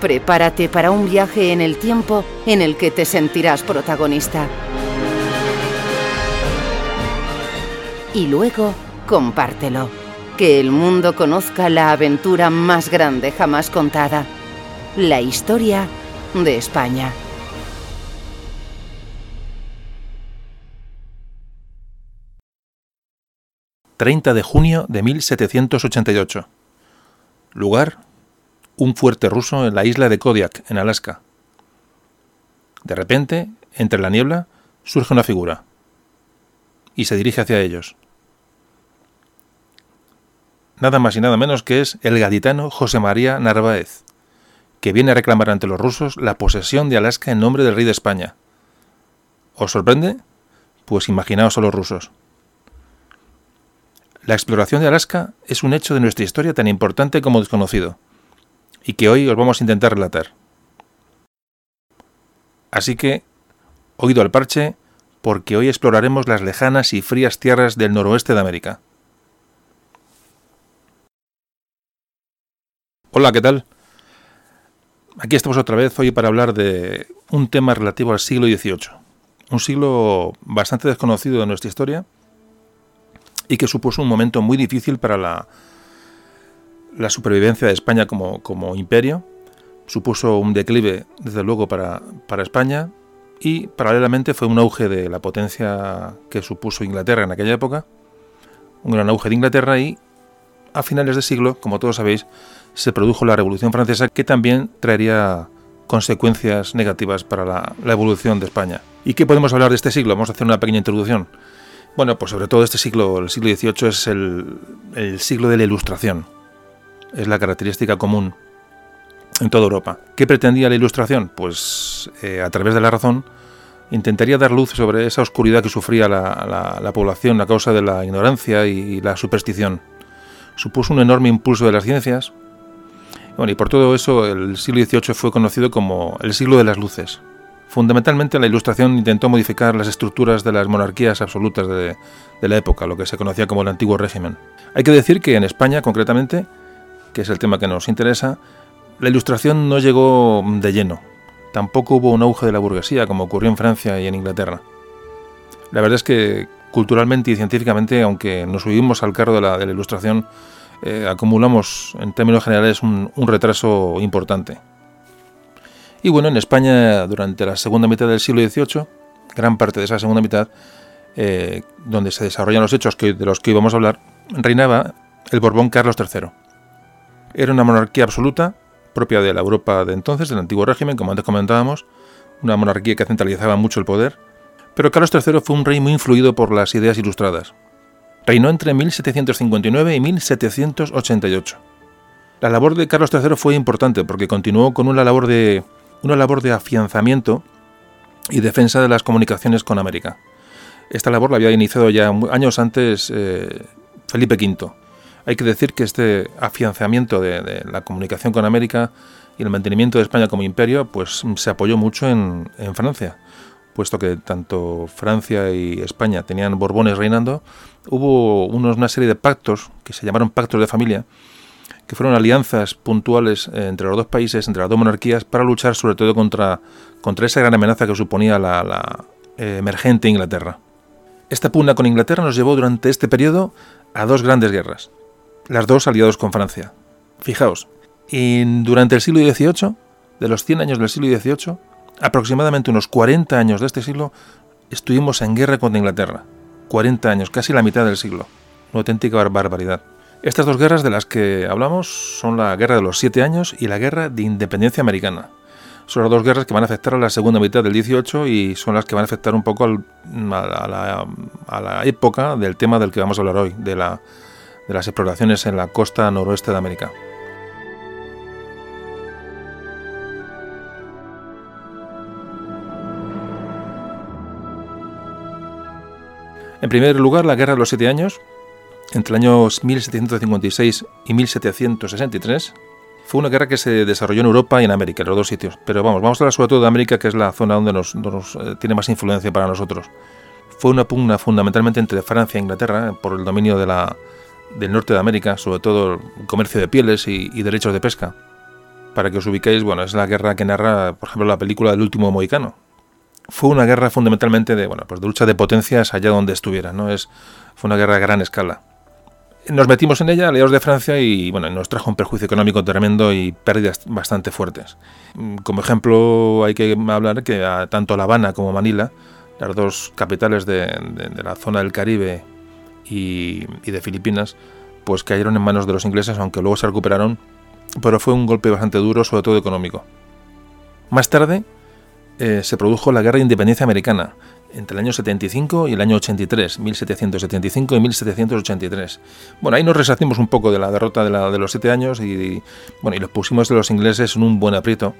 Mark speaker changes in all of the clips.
Speaker 1: Prepárate para un viaje en el tiempo en el que te sentirás protagonista. Y luego, compártelo. Que el mundo conozca la aventura más grande jamás contada. La historia de España.
Speaker 2: ...30 de junio de 1788. Lugar... ...un fuerte ruso en la isla de Kodiak, en Alaska. De repente, entre la niebla, surge una figura. Y se dirige hacia ellos. Nada más y nada menos que es el gaditano José María Narváez, que viene a reclamar ante los rusos la posesión de Alaska en nombre del rey de España. ¿Os sorprende? Pues imaginaos a los rusos. La exploración de Alaska es un hecho de nuestra historia tan importante como desconocido, y que hoy os vamos a intentar relatar. Así que, oído al parche, porque hoy exploraremos las lejanas y frías tierras del noroeste de América. Hola, ¿qué tal? Aquí estamos otra vez hoy para hablar de un tema relativo al siglo XVIII, un siglo bastante desconocido de nuestra historia y que supuso un momento muy difícil para la, la supervivencia de España como, como, imperio, supuso un declive, desde luego, para, para España y paralelamente fue un auge de la potencia que supuso Inglaterra en aquella época, un gran auge de Inglaterra y a finales de siglo, como todos sabéis, se produjo la Revolución Francesa que también traería consecuencias negativas para la, la, evolución de España. ¿Y qué podemos hablar de este siglo? Vamos a hacer una pequeña introducción. Bueno, pues sobre todo este siglo, el siglo XVIII, es el, el siglo de la Ilustración. Es la característica común en toda Europa. ¿Qué pretendía la Ilustración? Pues eh, a través de la razón intentaría dar luz sobre esa oscuridad que sufría la, la, la población a causa de la ignorancia y, la superstición. Supuso un enorme impulso de las ciencias, bueno, y por todo eso el siglo XVIII fue conocido como el siglo de las luces. Fundamentalmente la Ilustración intentó modificar las estructuras de las monarquías absolutas de, la época, lo que se conocía como el antiguo régimen. Hay que decir que en España, concretamente, que es el tema que nos interesa, la Ilustración no llegó de lleno. Tampoco hubo un auge de la burguesía, como ocurrió en Francia y en Inglaterra. La verdad es que culturalmente y científicamente, aunque nos subimos al carro de la, Ilustración, eh, acumulamos en términos generales un, un, retraso importante. Y bueno, en España durante la segunda mitad del siglo XVIII, gran parte de esa segunda mitad, eh, donde se desarrollan los hechos que, de los que hoy vamos a hablar, reinaba el Borbón Carlos III. Era una monarquía absoluta, propia de la Europa de entonces, del antiguo régimen, como antes comentábamos, una monarquía que centralizaba mucho el poder, pero Carlos III fue un rey muy influido por las ideas ilustradas. Reinó entre 1759 y 1788. La labor de Carlos III fue importante porque continuó con una labor de, una labor de afianzamiento y defensa de las comunicaciones con América. Esta labor la había iniciado ya años antes eh, Felipe V. Hay que decir que este afianzamiento de, la comunicación con América y el mantenimiento de España como imperio pues se apoyó mucho en, Francia puesto que tanto Francia y España tenían Borbones reinando, hubo una serie de pactos que se llamaron pactos de familia, que fueron alianzas puntuales entre los dos países, entre las dos monarquías, para luchar sobre todo contra, esa gran amenaza que suponía la, emergente Inglaterra. Esta pugna con Inglaterra nos llevó durante este periodo a dos grandes guerras, las dos aliados con Francia. Fijaos, y durante el siglo XVIII de los 100 años del siglo XVIII, aproximadamente unos 40 años de este siglo, estuvimos en guerra contra Inglaterra. 40 años, casi la mitad del siglo. Una auténtica barbaridad. Estas dos guerras de las que hablamos son la Guerra de los Siete Años y la Guerra de Independencia Americana. Son las dos guerras que van a afectar a la segunda mitad del 18 y son las que van a afectar un poco a, la, época del tema del que vamos a hablar hoy, de, la, de las exploraciones en la costa noroeste de América. En primer lugar, la Guerra de los Siete Años, entre los años 1756 y 1763, fue una guerra que se desarrolló en Europa y en América, en los dos sitios. Pero vamos, vamos a hablar sobre todo de América, que es la zona donde nos, eh, tiene más influencia para nosotros. Fue una pugna fundamentalmente entre Francia e Inglaterra eh, por el dominio de la, del norte de América, sobre todo comercio de pieles y, derechos de pesca. Para que os ubiquéis, bueno, es la guerra que narra, por ejemplo, la película del último mohicano. Fue una guerra fundamentalmente de, bueno, pues lucha de potencias allá donde estuviera, ¿no? Es, fue una guerra a gran escala nos metimos en ella, aliados de Francia, y bueno, nos trajo un perjuicio económico tremendo y pérdidas bastante fuertes. Mm, como ejemplo, hay que hablar que tanto La Habana como Manila, las dos capitales de, la zona del Caribe y, de Filipinas, pues cayeron en manos de los ingleses, aunque luego se recuperaron, pero fue un golpe bastante duro, sobre todo económico. Más tarde eh, se produjo la Guerra de Independencia Americana, entre el año 75 y el año 83, 1775 y 1783. Bueno, ahí nos resarcimos un poco de la derrota de, la, de los siete años y, bueno, y los pusimos de los ingleses en un buen aprieto.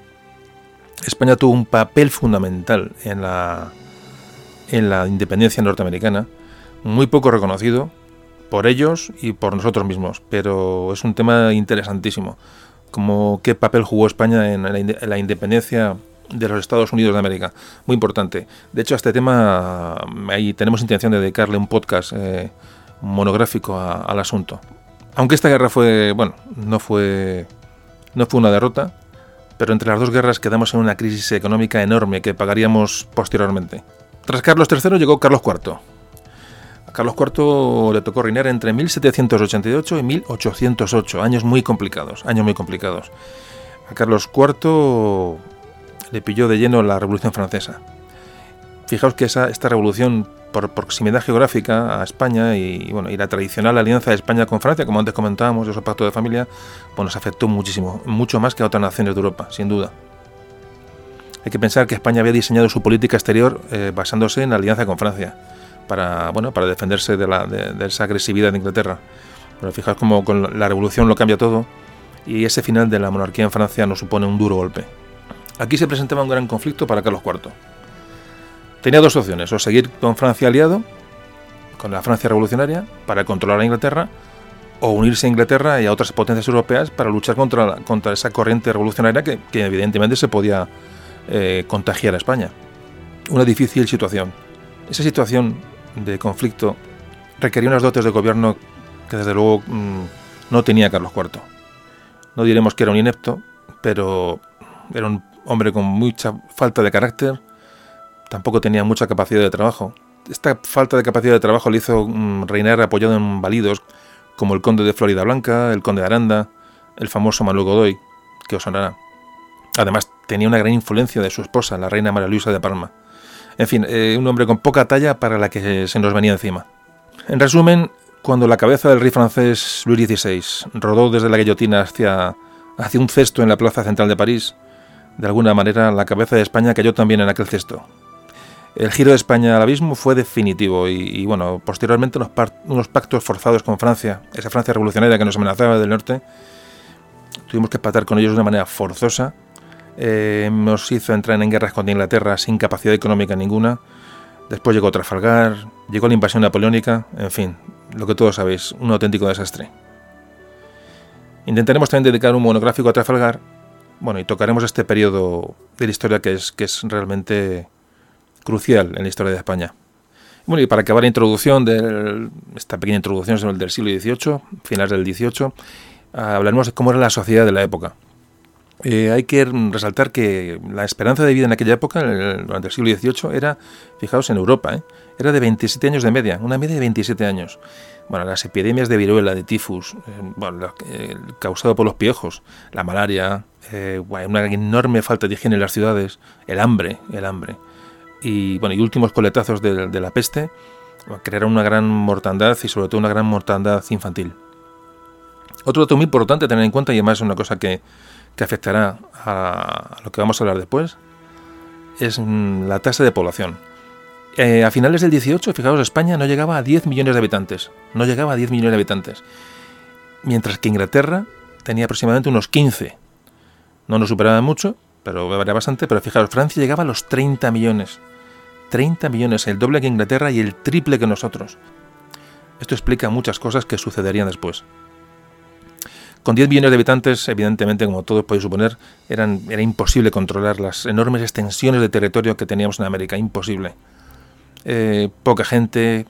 Speaker 2: España tuvo un papel fundamental en la, en la independencia norteamericana, muy poco reconocido por ellos y por nosotros mismos, pero es un tema interesantísimo, como qué papel jugó España en la independencia de los Estados Unidos de América. Muy importante. De hecho, a este tema ahí tenemos intención de dedicarle un podcast eh, monográfico al asunto. Aunque esta guerra fue, bueno, no fue, no fue una derrota, pero entre las dos guerras quedamos en una crisis económica enorme que pagaríamos posteriormente. Tras Carlos III llegó Carlos IV. Carlos IV le tocó reinar entre 1788 y 1808, años muy complicados, años muy complicados. A Carlos IV le pilló de lleno la Revolución Francesa. Fijaos que esa, esta revolución, por proximidad geográfica a España y, bueno, la tradicional alianza de España con Francia, como antes comentábamos, ese pacto de familia, pues nos afectó muchísimo, mucho más que a otras naciones de Europa, sin duda. Hay que pensar que España había diseñado su política exterior eh, basándose en la alianza con Francia, para, bueno, para defenderse de, la, de, esa agresividad de Inglaterra. Pero fijaos cómo con la revolución lo cambia todo y ese final de la monarquía en Francia nos supone un duro golpe. Aquí se presentaba un gran conflicto para Carlos IV. Tenía dos opciones, o seguir con Francia aliado, con la Francia revolucionaria, para controlar a Inglaterra, o unirse a Inglaterra y a otras potencias europeas para luchar contra, contra esa corriente revolucionaria que, evidentemente se podía eh, contagiar a España. Una difícil situación. Esa situación de conflicto requería unas dotes de gobierno que desde luego mm, no tenía Carlos IV. No diremos que era un inepto, pero era un hombre con mucha falta de carácter, tampoco tenía mucha capacidad de trabajo. Esta falta de capacidad de trabajo le hizo mm, reinar apoyado en validos como el conde de Florida Blanca, el conde de Aranda, el famoso Manuel Godoy, que os sonará. Además, tenía una gran influencia de su esposa, la reina María Luisa de Palma. En fin, eh, un hombre con poca talla para la que se nos venía encima. En resumen, cuando la cabeza del rey francés Luis XVI rodó desde la guillotina hacia, hacia un cesto en la plaza central de París, de alguna manera la cabeza de España cayó también en aquel cesto. El giro de España al abismo fue definitivo y, bueno, posteriormente unos, pactos forzados con Francia, esa Francia revolucionaria que nos amenazaba del norte, tuvimos que patar con ellos de una manera forzosa. Eh, nos hizo entrar en guerras contra Inglaterra sin capacidad económica ninguna. Después llegó Trafalgar, llegó la invasión napoleónica, en fin, lo que todos sabéis, un auténtico desastre. Intentaremos también dedicar un monográfico a Trafalgar bueno, y tocaremos este periodo de la historia que es, que es realmente crucial en la historia de España. Bueno, y para acabar la introducción, de esta pequeña introducción del siglo XVIII, finales del XVIII, hablaremos de cómo era la sociedad de la época. Eh, hay que resaltar que la esperanza de vida en aquella época, durante el siglo XVIII, era, fijaos, en Europa, ¿eh? era de 27 años de media, una media de 27 años. Bueno, las epidemias de viruela, de tifus, eh, bueno, causado por los piojos, la malaria, una enorme falta de higiene en las ciudades, el hambre, el hambre. Y bueno, y últimos coletazos de, de la peste crearon una gran mortandad y sobre todo una gran mortandad infantil. Otro dato muy importante a tener en cuenta y además es una cosa que, que afectará a lo que vamos a hablar después, es mm, la tasa de población. Eh, a finales del 18, fijaos, España no llegaba a 10 millones de habitantes. No llegaba a 10 millones de habitantes. Mientras que Inglaterra tenía aproximadamente unos 15. No nos superaba mucho, pero era bastante. Pero fijaos, Francia llegaba a los 30 millones. 30 millones, el doble que Inglaterra y el triple que nosotros. Esto explica muchas cosas que sucederían después. Con 10 millones de habitantes, evidentemente, como todos podéis suponer, era imposible controlar las enormes extensiones de territorio que teníamos en América. Imposible. Eh, poca gente,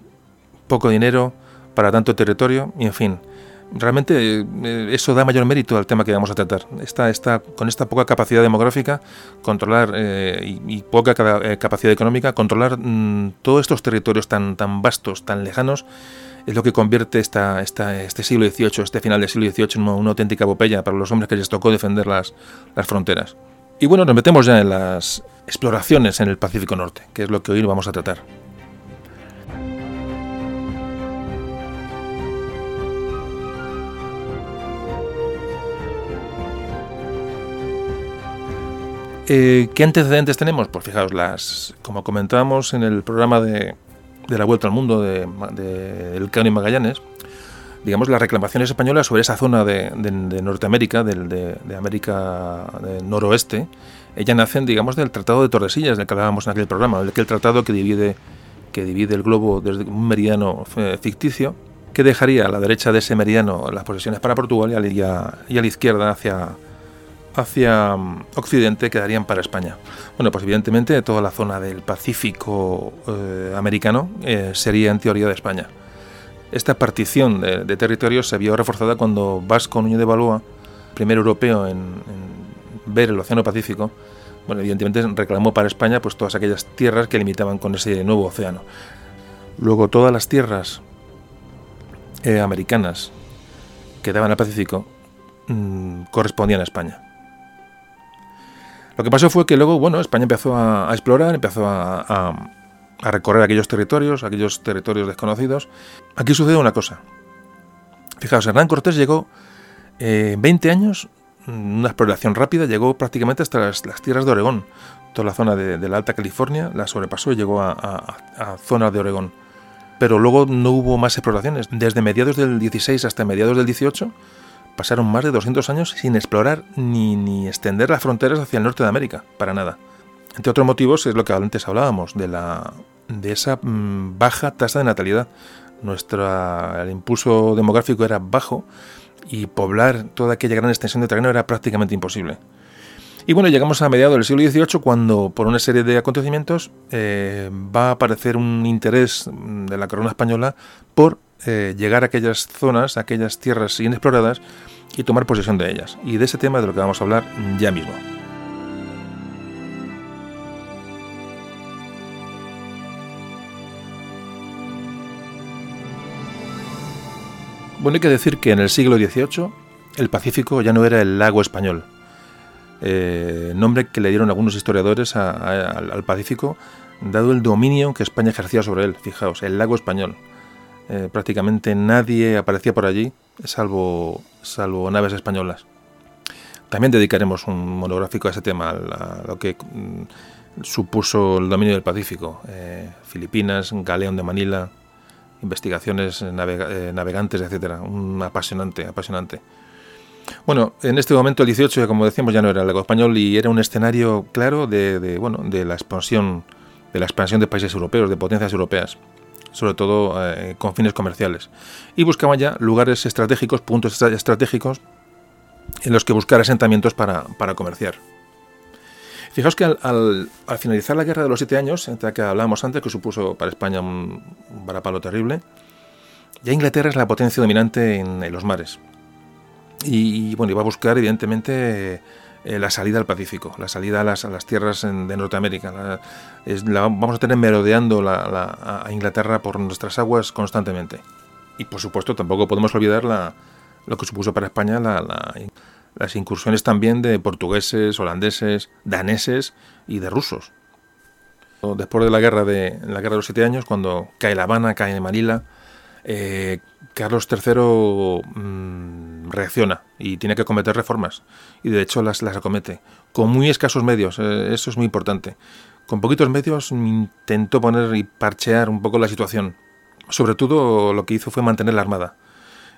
Speaker 2: poco dinero para tanto territorio, y en fin. Realmente eh, eso da mayor mérito al tema que vamos a tratar. Con esta poca capacidad demográfica, controlar eh, y, poca capacidad económica, controlar mm, todos estos territorios tan vastos, tan lejanos, es lo que convierte este siglo XVIII, este final del siglo XVIII, en una, auténtica epopeya para los hombres que les tocó defender las, las fronteras. Y bueno, nos metemos ya en las exploraciones en el Pacífico Norte, que es lo que hoy vamos a tratar. Eh, ¿Qué antecedentes tenemos? Pues fijaos, las, como comentábamos en el programa de, de la Vuelta al Mundo de, de y Magallanes, digamos, las reclamaciones españolas sobre esa zona de, Norteamérica, de, América del noroeste, ellas nacen, digamos, del Tratado de Tordesillas, del que hablábamos en aquel programa, aquel tratado que divide, que divide el globo desde un meridiano eh, ficticio, que dejaría a la derecha de ese meridiano las posesiones para Portugal y y a la izquierda hacia, hacia mm, Occidente quedarían para España. Bueno, pues evidentemente toda la zona del Pacífico eh, americano eh, sería en teoría de España. Esta partición de, territorios se vio reforzada cuando Vasco Núñez de Balboa, primer europeo en, ver el Océano Pacífico, bueno, evidentemente reclamó para España pues todas aquellas tierras que limitaban con ese nuevo océano. Luego todas las tierras eh, americanas que daban al Pacífico mm, correspondían a España. Lo que pasó fue que luego, bueno, España empezó a, explorar, empezó a, recorrer aquellos territorios, aquellos territorios desconocidos. Aquí sucede una cosa. Fijaos, Hernán Cortés llegó en 20 años, una exploración rápida, llegó prácticamente hasta las, tierras de Oregón. Toda la zona de, la Alta California la sobrepasó y llegó a zonas de Oregón. Pero luego no hubo más exploraciones. Desde mediados del 16 hasta mediados del 18 pasaron más de 200 años sin explorar ni, ni extender las fronteras hacia el norte de América, para nada. Entre otros motivos es lo que antes hablábamos, de, la, de esa mm, baja tasa de natalidad. Nuestro, el impulso demográfico era bajo y poblar toda aquella gran extensión de terreno era prácticamente imposible. Y bueno, llegamos a mediados del siglo XVIII cuando, por una serie de acontecimientos, eh, va a aparecer un interés de la corona española por eh, llegar a aquellas zonas, a aquellas tierras inexploradas y tomar posesión de ellas. Y de ese tema de lo que vamos a hablar ya mismo. Bueno, hay que decir que en el siglo XVIII el Pacífico ya no era el lago español, eh, nombre que le dieron algunos historiadores al Pacífico, dado el dominio que España ejercía sobre él. Fijaos, el lago español. Eh, prácticamente nadie aparecía por allí, salvo, salvo naves españolas. También dedicaremos un monográfico a ese tema, a lo que mm, supuso el dominio del Pacífico. Eh, Filipinas, Galeón de Manila, investigaciones eh, navegantes, etcétera. Un apasionante, apasionante. Bueno, en este momento el 18, como decíamos, ya no era el lago español y era un escenario claro de, de, bueno, de la expansión de la expansión de países europeos, de potencias europeas sobre todo eh, con fines comerciales. Y buscaban ya lugares estratégicos, puntos estratégicos en los que buscar asentamientos para, para comerciar. Fijaos que al, finalizar la guerra de los siete años, entre la que hablábamos antes, que supuso para España un, varapalo terrible, ya Inglaterra es la potencia dominante en, los mares. Y, bueno, iba a buscar, evidentemente, eh, la salida al Pacífico, la salida a las, tierras de Norteamérica. vamos a tener merodeando a Inglaterra por nuestras aguas constantemente. Y por supuesto tampoco podemos olvidar lo que supuso para España las incursiones también de portugueses, holandeses, daneses y de rusos. Después de la guerra de, la guerra de los siete años, cuando cae La Habana, cae Manila, eh, Carlos III reacciona y tiene que cometer reformas. Y de hecho las, las acomete. Con muy escasos medios, eh, eso es muy importante. Con poquitos medios intentó poner y parchear un poco la situación. Sobre todo lo que hizo fue mantener la armada.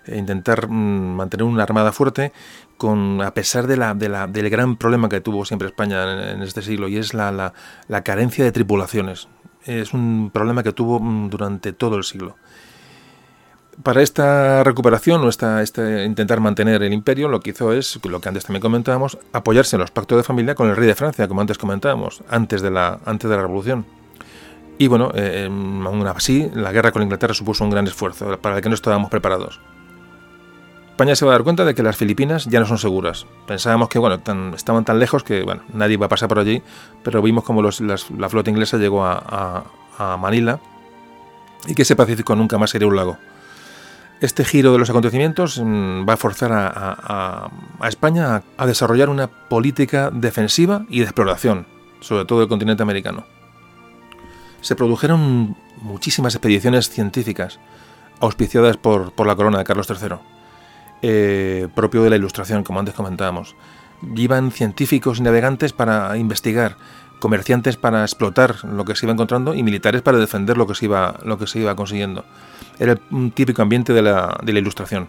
Speaker 2: E intentar mm, mantener una armada fuerte con a pesar de la, de la, del gran problema que tuvo siempre España en, este siglo y es la, la, la carencia de tripulaciones. Es un problema que tuvo mm, durante todo el siglo para esta recuperación o esta, este intentar mantener el imperio, lo que hizo es, lo que antes también comentábamos, apoyarse en los pactos de familia con el rey de Francia, como antes comentábamos, antes de la, antes de la revolución. Y bueno, eh, em, aún así, la guerra con Inglaterra supuso un gran esfuerzo para el que no estábamos preparados. España se va a dar cuenta de que las Filipinas ya no son seguras. Pensábamos que bueno, estaban tan lejos que bueno, nadie iba a pasar por allí, pero vimos como los, la flota inglesa llegó a, a Manila y que ese Pacífico nunca más sería un lago. Este giro de los acontecimientos mm, va a forzar a, España a, desarrollar una política defensiva y de exploración, sobre todo el continente americano. Se produjeron muchísimas expediciones científicas auspiciadas por, la corona de Carlos III, eh, propio de la Ilustración, como antes comentábamos. Iban científicos y navegantes para investigar, comerciantes para explotar lo que se iba encontrando y militares para defender lo que se iba, lo que se iba consiguiendo. Era un típico ambiente de la, de la ilustración.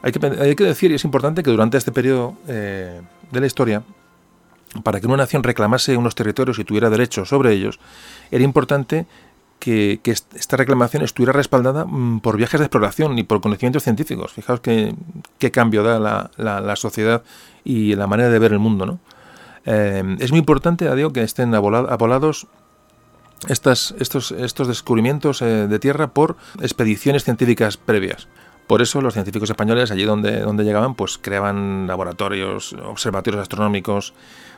Speaker 2: Hay que, hay que, decir, y es importante, que durante este periodo eh, de la historia, para que una nación reclamase unos territorios y tuviera derechos sobre ellos, era importante que, esta reclamación estuviera respaldada mm, por viajes de exploración y por conocimientos científicos. Fijaos qué, qué cambio da la, la, sociedad y la manera de ver el mundo. ¿no? Eh, es muy importante, digo, que estén abolados estas, estos, descubrimientos eh, de tierra por expediciones científicas previas. Por eso los científicos españoles, allí donde, donde llegaban, pues creaban laboratorios, observatorios astronómicos,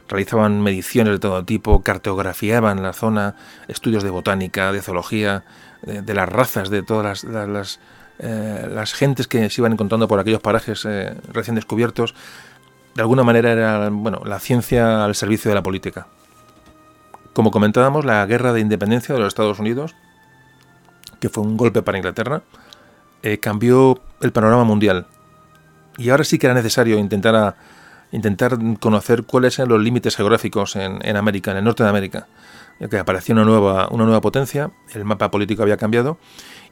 Speaker 2: realizaban mediciones de todo tipo, cartografiaban la zona, estudios de botánica, de zoología, de, las razas, de todas las, las, eh, las, gentes que se iban encontrando por aquellos parajes eh, recién descubiertos. De alguna manera era bueno, la ciencia al servicio de la política. Como comentábamos, la guerra de independencia de los Estados Unidos, que fue un golpe para Inglaterra, eh, cambió el panorama mundial. Y ahora sí que era necesario intentar, intentar conocer cuáles eran los límites geográficos en, América, en el norte de América, ya que apareció una nueva, una nueva potencia, el mapa político había cambiado,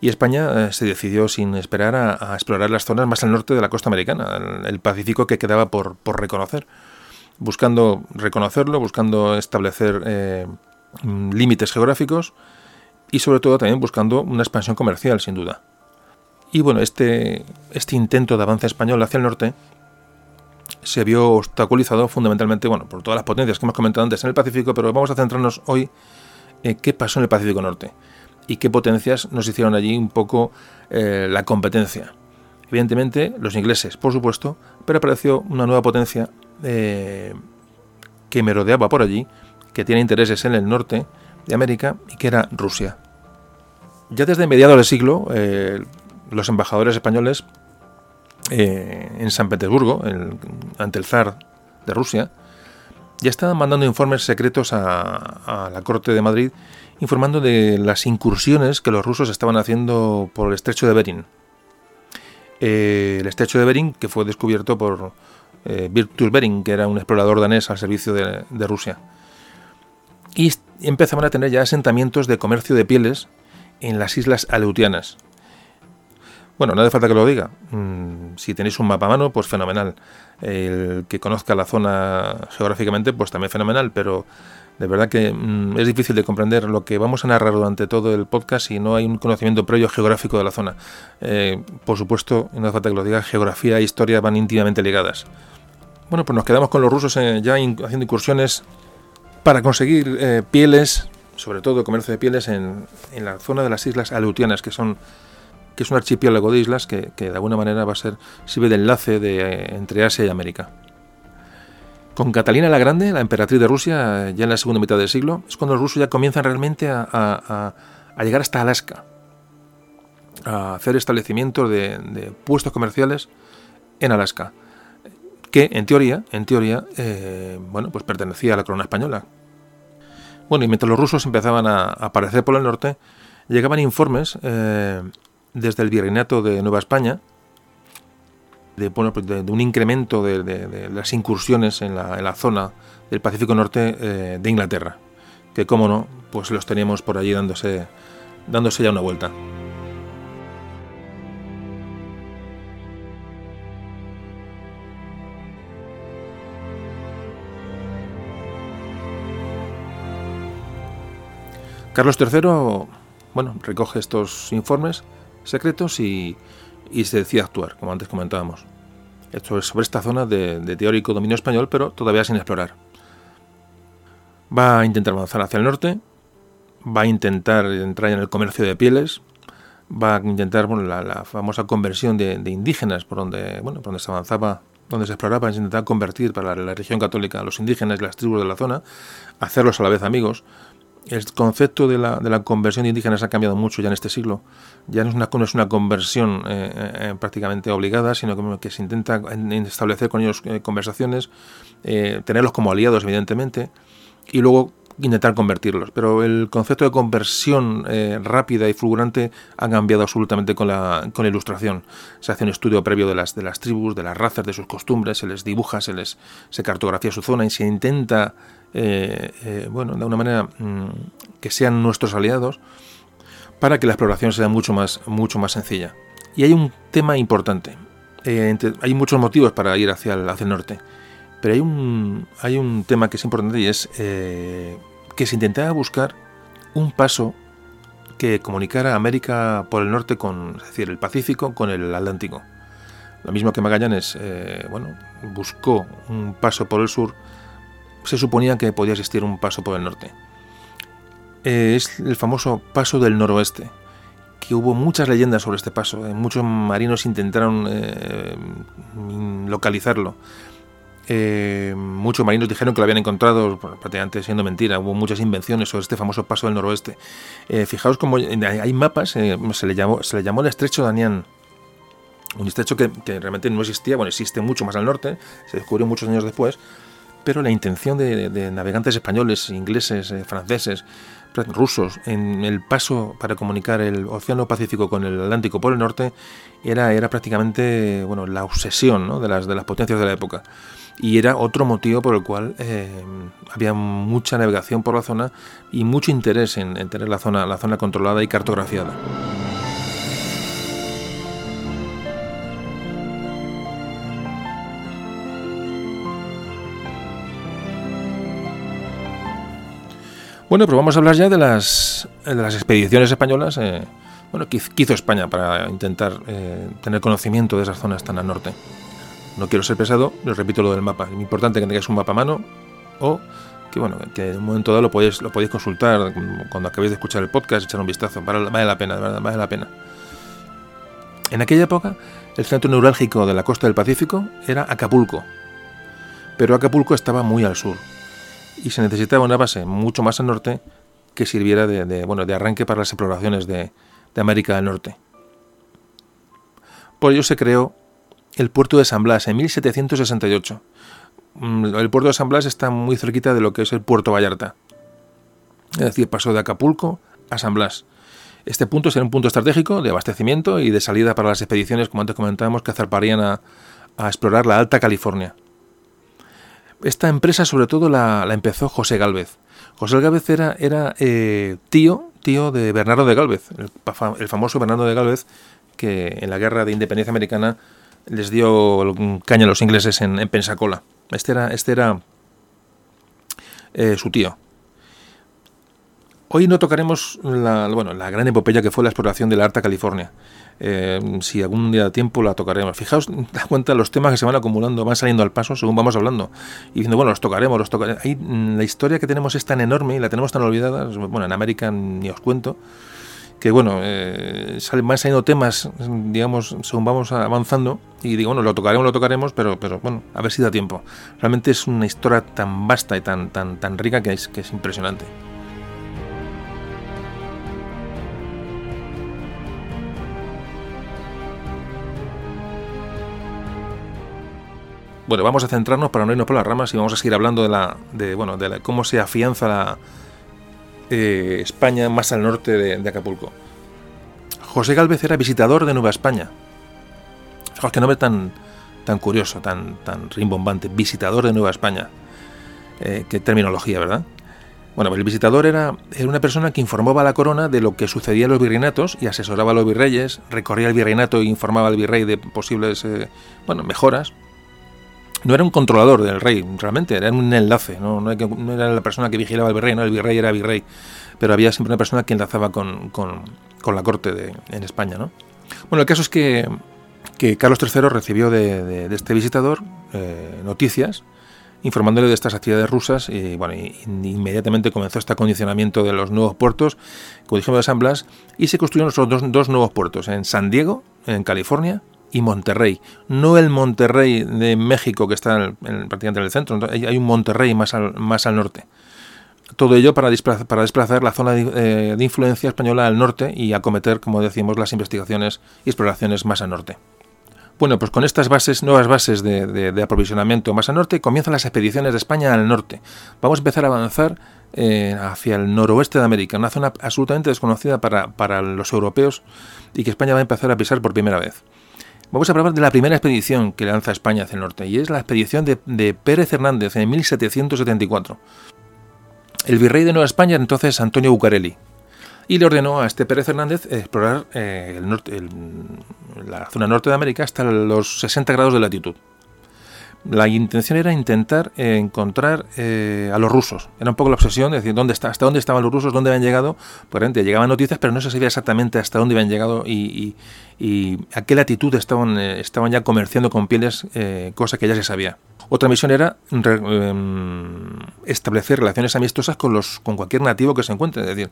Speaker 2: y España eh, se decidió sin esperar a, explorar las zonas más al norte de la costa americana, el, Pacífico que quedaba por, reconocer buscando reconocerlo, buscando establecer eh, límites geográficos y sobre todo también buscando una expansión comercial, sin duda. Y bueno, este, este intento de avance español hacia el norte se vio obstaculizado fundamentalmente bueno, por todas las potencias que hemos comentado antes en el Pacífico, pero vamos a centrarnos hoy en qué pasó en el Pacífico Norte y qué potencias nos hicieron allí un poco eh, la competencia. Evidentemente, los ingleses, por supuesto, pero apareció una nueva potencia eh, que merodeaba por allí, que tiene intereses en el norte de América y que era Rusia. Ya desde mediados del siglo, eh, los embajadores españoles en San Petersburgo, ante el zar de Rusia, ya estaban mandando informes secretos a, la corte de Madrid informando de las incursiones que los rusos estaban haciendo por el estrecho de Bering. el estrecho de Bering, que fue descubierto por, eh, Virtus Bering, que era un explorador danés al servicio de, Rusia. Y empezaban a tener ya asentamientos de comercio de pieles en las islas Aleutianas. Bueno, no hace falta que lo diga. Mm, si tenéis un mapa a mano, pues fenomenal. El que conozca la zona geográficamente, pues también fenomenal, pero de verdad que mm, es difícil de comprender lo que vamos a narrar durante todo el podcast si no hay un conocimiento previo geográfico de la zona. Eh, por supuesto, no hace falta que lo diga, geografía e historia van íntimamente ligadas. Bueno, pues nos quedamos con los rusos eh, ya haciendo incursiones para conseguir eh, pieles, sobre todo comercio de pieles en, la zona de las islas Aleutianas, que son es un archipiélago de islas que, de alguna manera va a ser sirve de enlace entre Asia y América. Con Catalina la Grande, la emperatriz de Rusia, ya en la segunda mitad del siglo, es cuando los rusos ya comienzan realmente a, llegar hasta Alaska, a hacer establecimientos de, puestos comerciales en Alaska, que en teoría, en teoría, eh, bueno, pues pertenecía a la corona española. Bueno, y mientras los rusos empezaban a aparecer por el norte, llegaban informes eh, desde el Virreinato de Nueva España de, de, un incremento de, las incursiones en la, zona del Pacífico Norte eh, de Inglaterra, que como no, pues los teníamos por allí dándose, dándose ya una vuelta. Carlos III, bueno, recoge estos informes secretos y, y se decide actuar, como antes comentábamos. Esto es sobre esta zona de, teórico dominio español, pero todavía sin explorar. Va a intentar avanzar hacia el norte, va a intentar entrar en el comercio de pieles, va a intentar la, famosa conversión de, indígenas por donde, bueno, por donde se avanzaba, donde se exploraba, es intentar convertir para la, la, región católica a los indígenas las tribus de la zona, hacerlos a la vez amigos, el concepto de la, de la, conversión de indígenas ha cambiado mucho ya en este siglo. Ya no es una, conversión eh, eh, prácticamente obligada, sino que, se intenta establecer con ellos eh, conversaciones, tenerlos como aliados, evidentemente, y luego intentar convertirlos. Pero el concepto de conversión rápida y fulgurante ha cambiado absolutamente con la, con la ilustración. Se hace un estudio previo de las, de las tribus, de las razas, de sus costumbres, se les dibuja, se les se cartografía su zona y se intenta eh, eh, bueno, de una manera mm, que sean nuestros aliados para que la exploración sea mucho más, mucho más sencilla. Y hay un tema importante. Eh, hay muchos motivos para ir hacia el, hacia el norte, pero hay un, hay un tema que es importante y es que se intentaba buscar un paso que comunicara América por el norte con, es decir, el Pacífico con el Atlántico. Lo mismo que Magallanes, bueno, buscó un paso por el sur se suponía que podía existir un paso por el norte. Eh, es el famoso paso del noroeste, que hubo muchas leyendas sobre este paso. Eh, muchos marinos intentaron eh, localizarlo. muchos marinos dijeron que lo habían encontrado, prácticamente siendo mentira. Hubo muchas invenciones sobre este famoso paso del noroeste. fijaos como hay mapas, se, le llamó, el estrecho de Anián. Un estrecho que, que, realmente no existía, bueno, existe mucho más al norte, se descubrió muchos años después, pero la intención de, navegantes españoles, ingleses, eh, franceses, rusos en el paso para comunicar el Océano Pacífico con el Atlántico por el norte era, era prácticamente bueno, la obsesión de, las, de las potencias de la época. Y era otro motivo por el cual eh, había mucha navegación por la zona y mucho interés en, en tener la zona, la zona controlada y cartografiada. Bueno, pero vamos a hablar ya de las, las expediciones españolas eh, bueno, que hizo España para intentar eh, tener conocimiento de esas zonas tan al norte. No quiero ser pesado, les repito lo del mapa. Es importante que tengáis un mapa a mano o que bueno, que en un momento dado lo podéis, lo podéis consultar cuando acabéis de escuchar el podcast, echar un vistazo. Vale la pena, de verdad, vale la pena. En aquella época, el centro neurálgico de la costa del Pacífico era Acapulco, pero Acapulco estaba muy al sur y se necesitaba una base mucho más al norte que sirviera de, bueno, de arranque para las exploraciones de, América del Norte. Por ello se creó el puerto de San Blas en 1768. Mm, el puerto de San Blas está muy cerquita de lo que es el puerto Vallarta. Es decir, pasó de Acapulco a San Blas. Este punto será un punto estratégico de abastecimiento y de salida para las expediciones, como antes comentábamos, que zarparían a explorar la Alta California. Esta empresa sobre todo la, empezó José Galvez. José Galvez era, era eh, tío, tío de Bernardo de Galvez, el, famoso Bernardo de Galvez que en la guerra de independencia americana les dio caña a los ingleses en, Pensacola. Este era, este era eh, su tío. Hoy no tocaremos la, bueno, la gran epopeya que fue la exploración de la Alta California. Eh, si algún día de tiempo la tocaremos. Fijaos, da cuenta los temas que se van acumulando, van saliendo al paso según vamos hablando. Y diciendo, bueno, los tocaremos, los tocaremos. Mm, la historia que tenemos es tan enorme y la tenemos tan olvidada. Bueno, en América ni os cuento. que bueno, eh, van saliendo temas, digamos, según vamos avanzando, y digo, bueno, lo tocaremos, lo tocaremos, pero, pero bueno, a ver si da tiempo. Realmente es una historia tan vasta y tan, tan, tan rica que es, que es impresionante. Bueno, vamos a centrarnos para no irnos por las ramas y vamos a seguir hablando de la, de, bueno, de cómo se afianza la, eh, España más al norte de, Acapulco. José Galvez era visitador de Nueva España. Fijaos que nombre tan, tan curioso, tan, tan rimbombante. Visitador de Nueva España. Eh, qué terminología, ¿verdad? Bueno, pues el visitador era, era, una persona que informaba a la corona de lo que sucedía en los virreinatos y asesoraba a los virreyes, recorría el virreinato e informaba al virrey de posibles eh, bueno, mejoras. No era un controlador del rey, realmente, era un enlace, no, no, era la persona que vigilaba al virrey, no, el virrey era virrey, pero había siempre una persona que enlazaba con, la corte de, en España. ¿no? Bueno, el caso es que, Carlos III recibió de, este visitador eh, noticias informándole de estas actividades rusas y, bueno, inmediatamente comenzó este acondicionamiento de los nuevos puertos, como dijimos de San Blas, y se construyeron los dos, dos nuevos puertos, en San Diego, en California, y Monterrey. No el Monterrey de México que está prácticamente en el centro, hay un Monterrey más al, más al norte. Todo ello para desplazar, para desplazar la zona de, eh, influencia española al norte y acometer, como decimos, las investigaciones y exploraciones más al norte. Bueno, pues con estas bases, nuevas bases de, aprovisionamiento más al norte, comienzan las expediciones de España al norte. Vamos a empezar a avanzar eh, hacia el noroeste de América, una zona absolutamente desconocida para, para los europeos y que España va a empezar a pisar por primera vez. Vamos a hablar de la primera expedición que lanza España hacia el norte, y es la expedición de, Pérez Hernández en 1774. El virrey de Nueva España entonces Antonio Bucareli, y le ordenó a este Pérez Hernández explorar eh, el norte, la zona norte de América hasta los 60 grados de latitud la intención era intentar eh, encontrar eh, a los rusos. Era un poco la obsesión de decir dónde está, hasta dónde estaban los rusos, dónde habían llegado. Ejemplo, llegaban noticias, pero no se sabía exactamente hasta dónde habían llegado y, a qué latitud estaban, eh, estaban ya comerciando con pieles, cosa que ya se sabía. Otra misión era em, establecer relaciones amistosas con, los, con cualquier nativo que se encuentre. Es decir,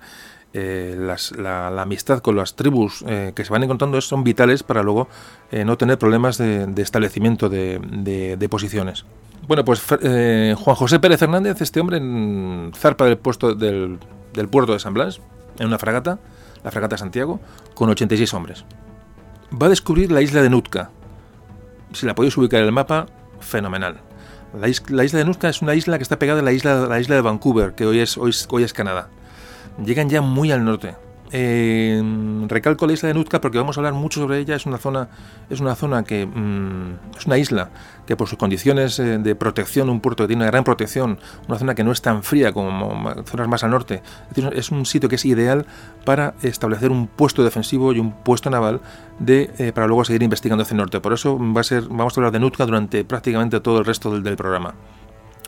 Speaker 2: eh, la, amistad con las tribus eh, que se van encontrando son vitales para luego eh, no tener problemas de, establecimiento de, posiciones. Bueno, pues Juan José Pérez Hernández, este hombre, en zarpa del, puesto, del, puerto de San Blas, en una fragata, la fragata Santiago, con 86 hombres. Va a descubrir la isla de Nutka. Si la podéis ubicar en el mapa, fenomenal. La, isla de Nutka es una isla que está pegada a la isla, la isla de Vancouver, que hoy es, hoy es Canadá llegan ya muy al norte. Eh, recalco la isla de Nutka porque vamos a hablar mucho sobre ella. Es una zona, es una zona que mm, es una isla que por sus condiciones eh, de protección, un puerto que tiene una gran protección, una zona que no es tan fría como zonas más al norte. Es, un sitio que es ideal para establecer un puesto defensivo y un puesto naval eh, para luego seguir investigando hacia el norte. Por eso va a ser, vamos a hablar de Nutka durante prácticamente todo el resto del, programa.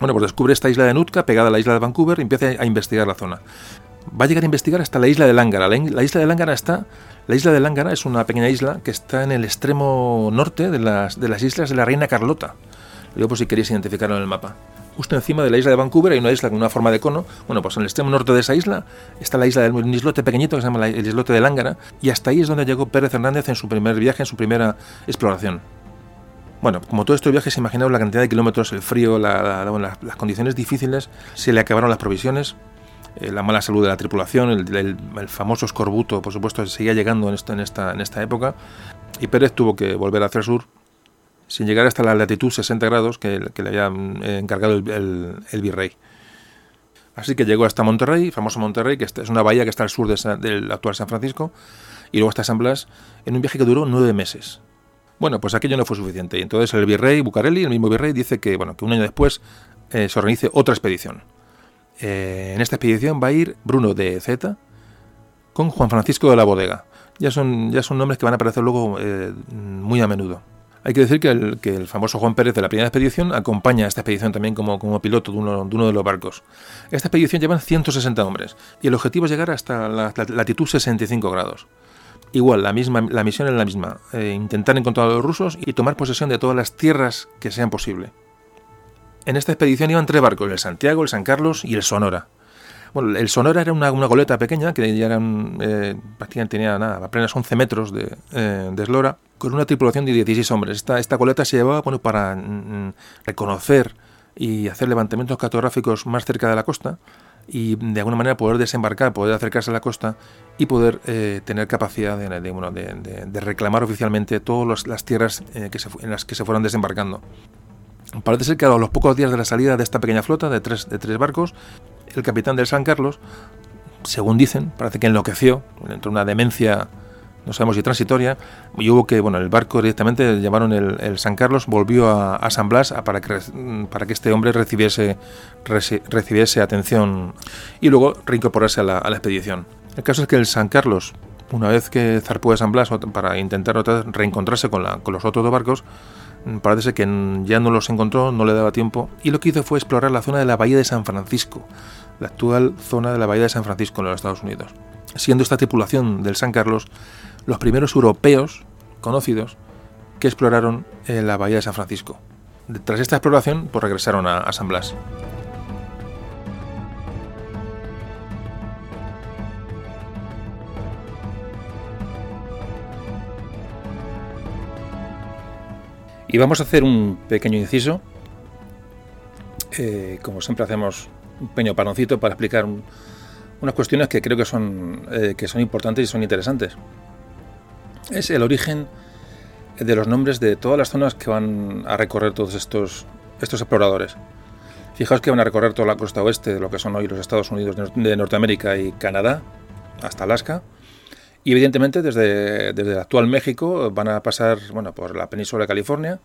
Speaker 2: Bueno, pues descubre esta isla de Nutka pegada a la isla de Vancouver y empieza a investigar la zona va a llegar a investigar hasta la isla de Lángara. La, isla de Lángara está. La isla de es una pequeña isla que está en el extremo norte de las, de las islas de la Reina Carlota. Lo digo por si queréis identificarlo en el mapa. Justo encima de la isla de Vancouver hay una isla con una forma de cono. Bueno, pues en el extremo norte de esa isla está la isla del islote pequeñito que se llama el islote de Lángara. Y hasta ahí es donde llegó Pérez Hernández en su primer viaje, en su primera exploración. Bueno, como todo estos viajes, imaginaos la cantidad de kilómetros, el frío, las condiciones difíciles, se le acabaron las provisiones, eh, la mala salud de la tripulación, el, famoso escorbuto, por supuesto, seguía llegando en esta, en, esta, en esta época, y Pérez tuvo que volver hacia el sur sin llegar hasta la latitud 60 grados que, le había eh, encargado el, virrey. Así que llegó hasta Monterrey, famoso Monterrey, que es una bahía que está al sur del actual San Francisco, y luego hasta San Blas, en un viaje que duró nueve meses. Bueno, pues aquello no fue suficiente. Y entonces el virrey Bucareli, el mismo virrey, dice que, bueno, que un año después eh, se organice otra expedición. Eh, en esta expedición va a ir Bruno de Z con Juan Francisco de la Bodega. Ya son, ya son nombres que van a aparecer luego eh, muy a menudo. Hay que decir que el, famoso Juan Pérez de la primera expedición acompaña a esta expedición también como, como piloto de uno, de los barcos. Esta expedición lleva 160 hombres y el objetivo es llegar hasta la, latitud 65 grados. Igual, la, misma, la misión es la misma, eh, intentar encontrar a los rusos y tomar posesión de todas las tierras que sean posible. En esta expedición iban tres barcos, el Santiago, el San Carlos y el Sonora. Bueno, el Sonora era una, goleta pequeña que ya eran, eh, prácticamente tenía nada, apenas 11 metros de, eh, de, eslora, con una tripulación de 16 hombres. Esta, esta goleta se llevaba bueno, para mm, reconocer y hacer levantamientos cartográficos más cerca de la costa y de alguna manera poder desembarcar, poder acercarse a la costa y poder eh, tener capacidad de, reclamar oficialmente todas las tierras en las que se fueron desembarcando. Parece ser que a los pocos días de la salida de esta pequeña flota de tres, de tres barcos, el capitán del San Carlos, según dicen, parece que enloqueció, entró una demencia no sabemos si transitoria, y hubo que, bueno, el barco directamente llamaron el, San Carlos, volvió a, San Blas para que, para que este hombre recibiese, recibiese atención y luego reincorporarse a la, expedición. El caso es que el San Carlos, una vez que zarpó de San Blas para intentar reencontrarse con, la, con los otros dos barcos, parece que ya no los encontró, no le daba tiempo, y lo que hizo fue explorar la zona de la Bahía de San Francisco, la actual zona de la Bahía de San Francisco en los Estados Unidos. Siendo esta tripulación del San Carlos los primeros europeos conocidos que exploraron la bahía de San Francisco. Tras esta exploración, pues regresaron a, San Blas. Y vamos a hacer un pequeño inciso. Eh, como siempre hacemos un pequeño paloncito para explicar unas cuestiones que creo que son, eh, que son importantes y son interesantes es el origen de los nombres de todas las zonas que van a recorrer todos estos, estos exploradores. Fijaos que van a recorrer toda la costa oeste de lo que son hoy los Estados Unidos de Norteamérica y Canadá, hasta Alaska. Y evidentemente desde, desde el actual México van a pasar bueno, por la península de California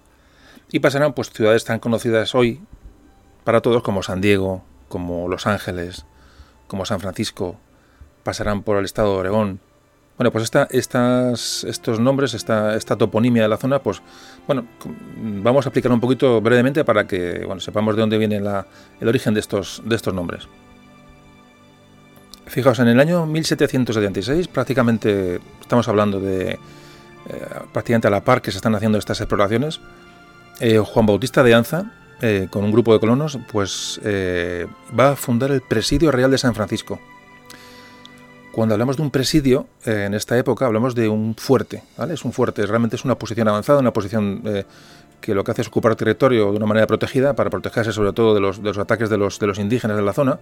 Speaker 2: y pasarán pues, ciudades tan conocidas hoy para todos como San Diego, como Los Ángeles, como San Francisco, pasarán por el estado de Oregón, bueno, pues esta, estas, estos nombres, esta, esta toponimia de la zona, pues bueno, vamos a explicar un poquito brevemente para que bueno, sepamos de dónde viene el origen de estos, de estos nombres. Fijaos, en el año 1776, prácticamente estamos hablando de eh, prácticamente a la par que se están haciendo estas exploraciones, eh, Juan Bautista de Anza, eh, con un grupo de colonos, pues va a fundar el Presidio Real de San Francisco cuando hablamos de un presidio, eh, en esta época hablamos de un fuerte, ¿vale? Es un fuerte, realmente es una posición avanzada, una posición eh, que lo que hace es ocupar territorio de una manera protegida para protegerse sobre todo de los, de los ataques de los, de los indígenas de la zona.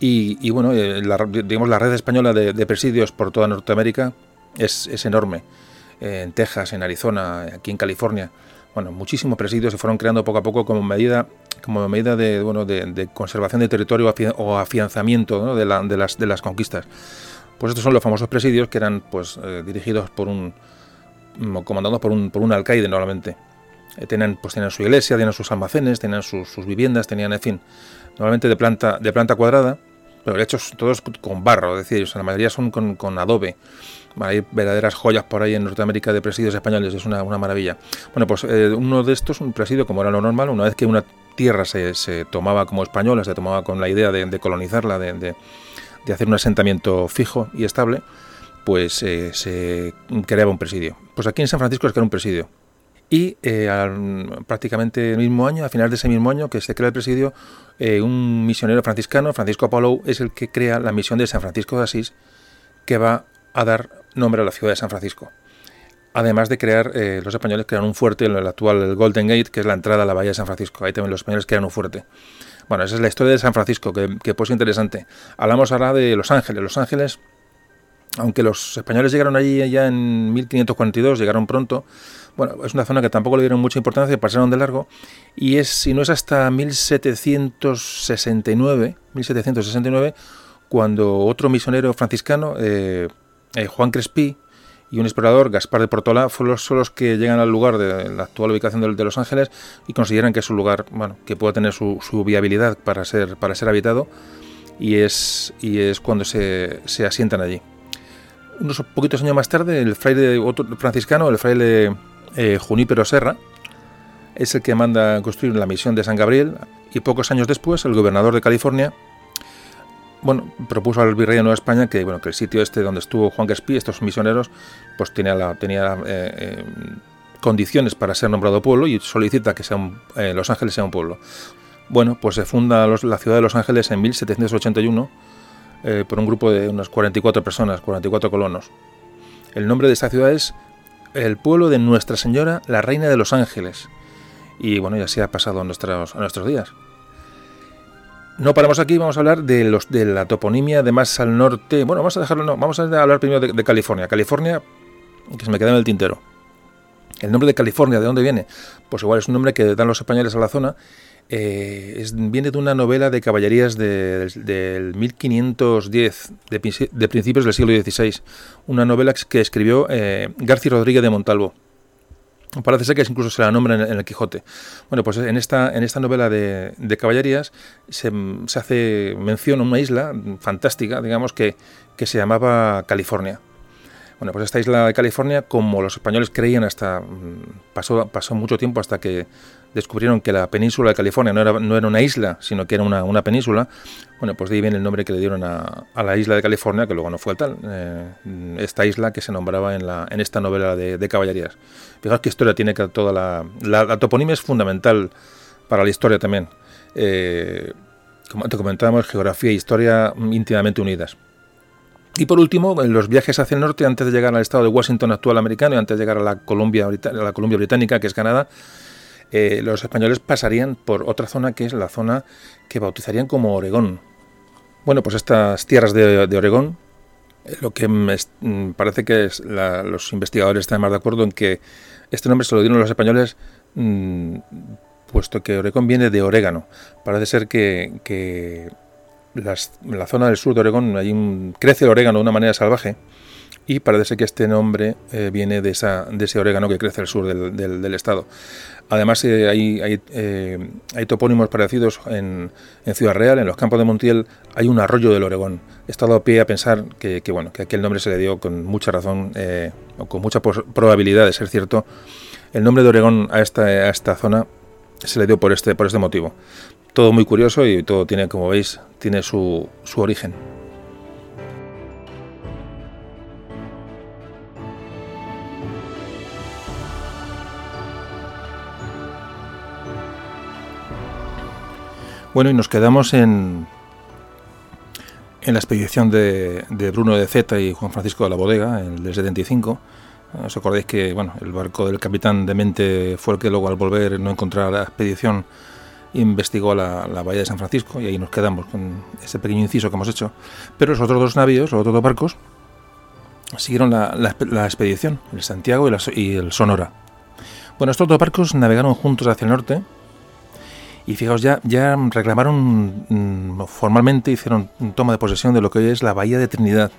Speaker 2: Y, bueno, eh, la, digamos, la red española de, presidios por toda Norteamérica es, es enorme. en Texas, en Arizona, aquí en California. Bueno, muchísimos presidios se fueron creando poco a poco como medida como medida de, bueno, de, conservación de territorio o afianzamiento de, de, las, de las conquistas. Pues estos son los famosos presidios que eran pues, eh, dirigidos por un, mm, comandados por un, por un alcaide normalmente. Eh, tenían, pues, tenían su iglesia, tenían sus almacenes, tenían sus, viviendas, tenían, en fin, normalmente de planta, de planta cuadrada, pero hechos todos con barro, es decir, la mayoría son con, con adobe. Hay verdaderas joyas por ahí en Norteamérica de presidios españoles, es una, una maravilla. Bueno, pues eh, uno de estos, un presidio, como era lo normal, una vez que una tierra se, se tomaba como española, se tomaba con la idea de, colonizarla, de, de, hacer un asentamiento fijo y estable, pues eh, se creaba un presidio. Pues aquí en San Francisco es que era un presidio. Y eh, prácticamente el mismo año, a final de ese mismo año que se crea el presidio, un misionero franciscano, Francisco Apollo, es el que crea la misión de San Francisco de Asís, que va a dar nombre a la ciudad de San Francisco. Además de crear, eh, los españoles crearon un fuerte en el actual Golden Gate, que es la entrada a la bahía de San Francisco. Ahí también los españoles crearon un fuerte. Bueno, esa es la historia de San Francisco, que, que pues interesante. Hablamos ahora de Los Ángeles. Los Ángeles, aunque los españoles llegaron allí ya en 1542, llegaron pronto, bueno, es una zona que tampoco le dieron mucha importancia, pasaron de largo, y es, si no es hasta 1769, 1769, cuando otro misionero franciscano, eh, eh, Juan Crespi y un explorador, Gaspar de Portola, fueron los, los que llegan al lugar de la actual ubicación de, Los Ángeles y consideran que es un lugar bueno, que puede tener su, viabilidad para ser, para ser habitado y es, y es cuando se, se asientan allí. Unos poquitos años más tarde, el fraile otro franciscano, el fraile eh, Junípero Serra, es el que manda construir la misión de San Gabriel y pocos años después el gobernador de California bueno, propuso al virrey de Nueva España que, bueno, que el sitio este donde estuvo Juan Gaspí, estos misioneros, pues tenía, tenía eh, eh, condiciones para ser nombrado pueblo y solicita que Los Ángeles sea un pueblo. Bueno, pues se funda la ciudad de Los Ángeles en 1781 eh, por un grupo de unas 44 personas, 44 colonos. El nombre de esta ciudad es el pueblo de Nuestra Señora, la Reina de los Ángeles. Y bueno, ya se ha pasado a nuestros, a nuestros días. No paramos aquí, vamos a hablar de, los, de la toponimia de más al norte. Bueno, vamos a dejarlo, no, vamos a hablar primero de, California. California, que se me queda en el tintero. El nombre de California, ¿de dónde viene? Pues igual es un nombre que dan los españoles a la zona. Eh, viene de una novela de caballerías del 1510, de, principios del siglo XVI. Una novela que escribió eh, García Rodríguez de Montalvo. Parece ser que incluso se la nombra en, el Quijote. Bueno, pues en esta, en esta novela de, caballerías se, hace mención a una isla fantástica, digamos, que, que se llamaba California. Bueno, pues esta isla de California, como los españoles creían hasta... Mm, pasó, pasó mucho tiempo hasta que descubrieron que la península de California no era, no era una isla, sino que era una, una, península, bueno, pues de ahí viene el nombre que le dieron a, la isla de California, que luego no fue tal, eh, esta isla que se nombraba en, la, en esta novela de, caballerías. Fijaos qué historia tiene que toda la, la, toponimia es fundamental para la historia también. Eh, como te comentábamos, geografía e historia íntimamente unidas. Y por último, en los viajes hacia el norte, antes de llegar al estado de Washington actual americano y antes de llegar a la Columbia, a la Columbia Británica, que es Canadá, eh, los españoles pasarían por otra zona que es la zona que bautizarían como Oregón. Bueno, pues estas tierras de, Oregón, eh, lo que me, mm, parece que los investigadores están más de acuerdo en que este nombre se lo dieron los españoles mm, puesto que Oregón viene de orégano. Parece ser que, la zona del sur de Oregón crece el orégano de una manera salvaje y parece que este nombre eh, viene de, ese orégano que crece al sur del, estado. Además, eh, eh, hay, topónimos parecidos en, Ciudad Real, en los campos de Montiel, hay un arroyo del Oregón. He estado a pie a pensar que, bueno, que aquel nombre se le dio con mucha razón, o con mucha probabilidad de ser cierto. El nombre de Oregón a esta, zona se le dio por este, por este motivo. Todo muy curioso y todo tiene, como veis, tiene su origen. Bueno, y nos quedamos en, en la expedición de, Bruno de Zeta y Juan Francisco de la Bodega, en el del 75. ¿Os acordáis que bueno, el barco del capitán de mente fue el que luego al volver no encontrar la expedición investigó la, bahía de San Francisco y ahí nos quedamos con ese pequeño inciso que hemos hecho. Pero los otros dos navíos, los otros dos barcos, siguieron la, la, expedición, el Santiago y, y, el Sonora. Bueno, estos dos barcos navegaron juntos hacia el norte y fijaos, ya, ya reclamaron mm, formalmente, hicieron toma de posesión de lo que hoy es la Bahía de Trinidad,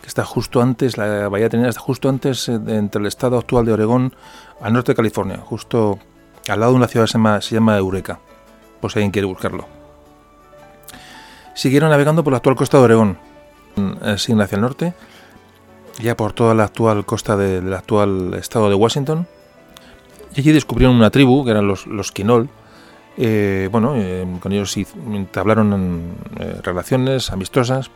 Speaker 2: que está justo antes, la Bahía de Trinidad está justo antes eh, entre el estado actual de Oregón al norte de California, justo al lado de una ciudad que se llama, se llama Eureka, por si alguien quiere buscarlo. Siguieron navegando por la actual costa de Oregón, mm, sin hacia el norte, ya por toda la actual costa del actual estado de Washington, y allí descubrieron una tribu, que eran los, los Quinol, eh, bueno, eh, con ellos entablaron eh, relaciones amistosas,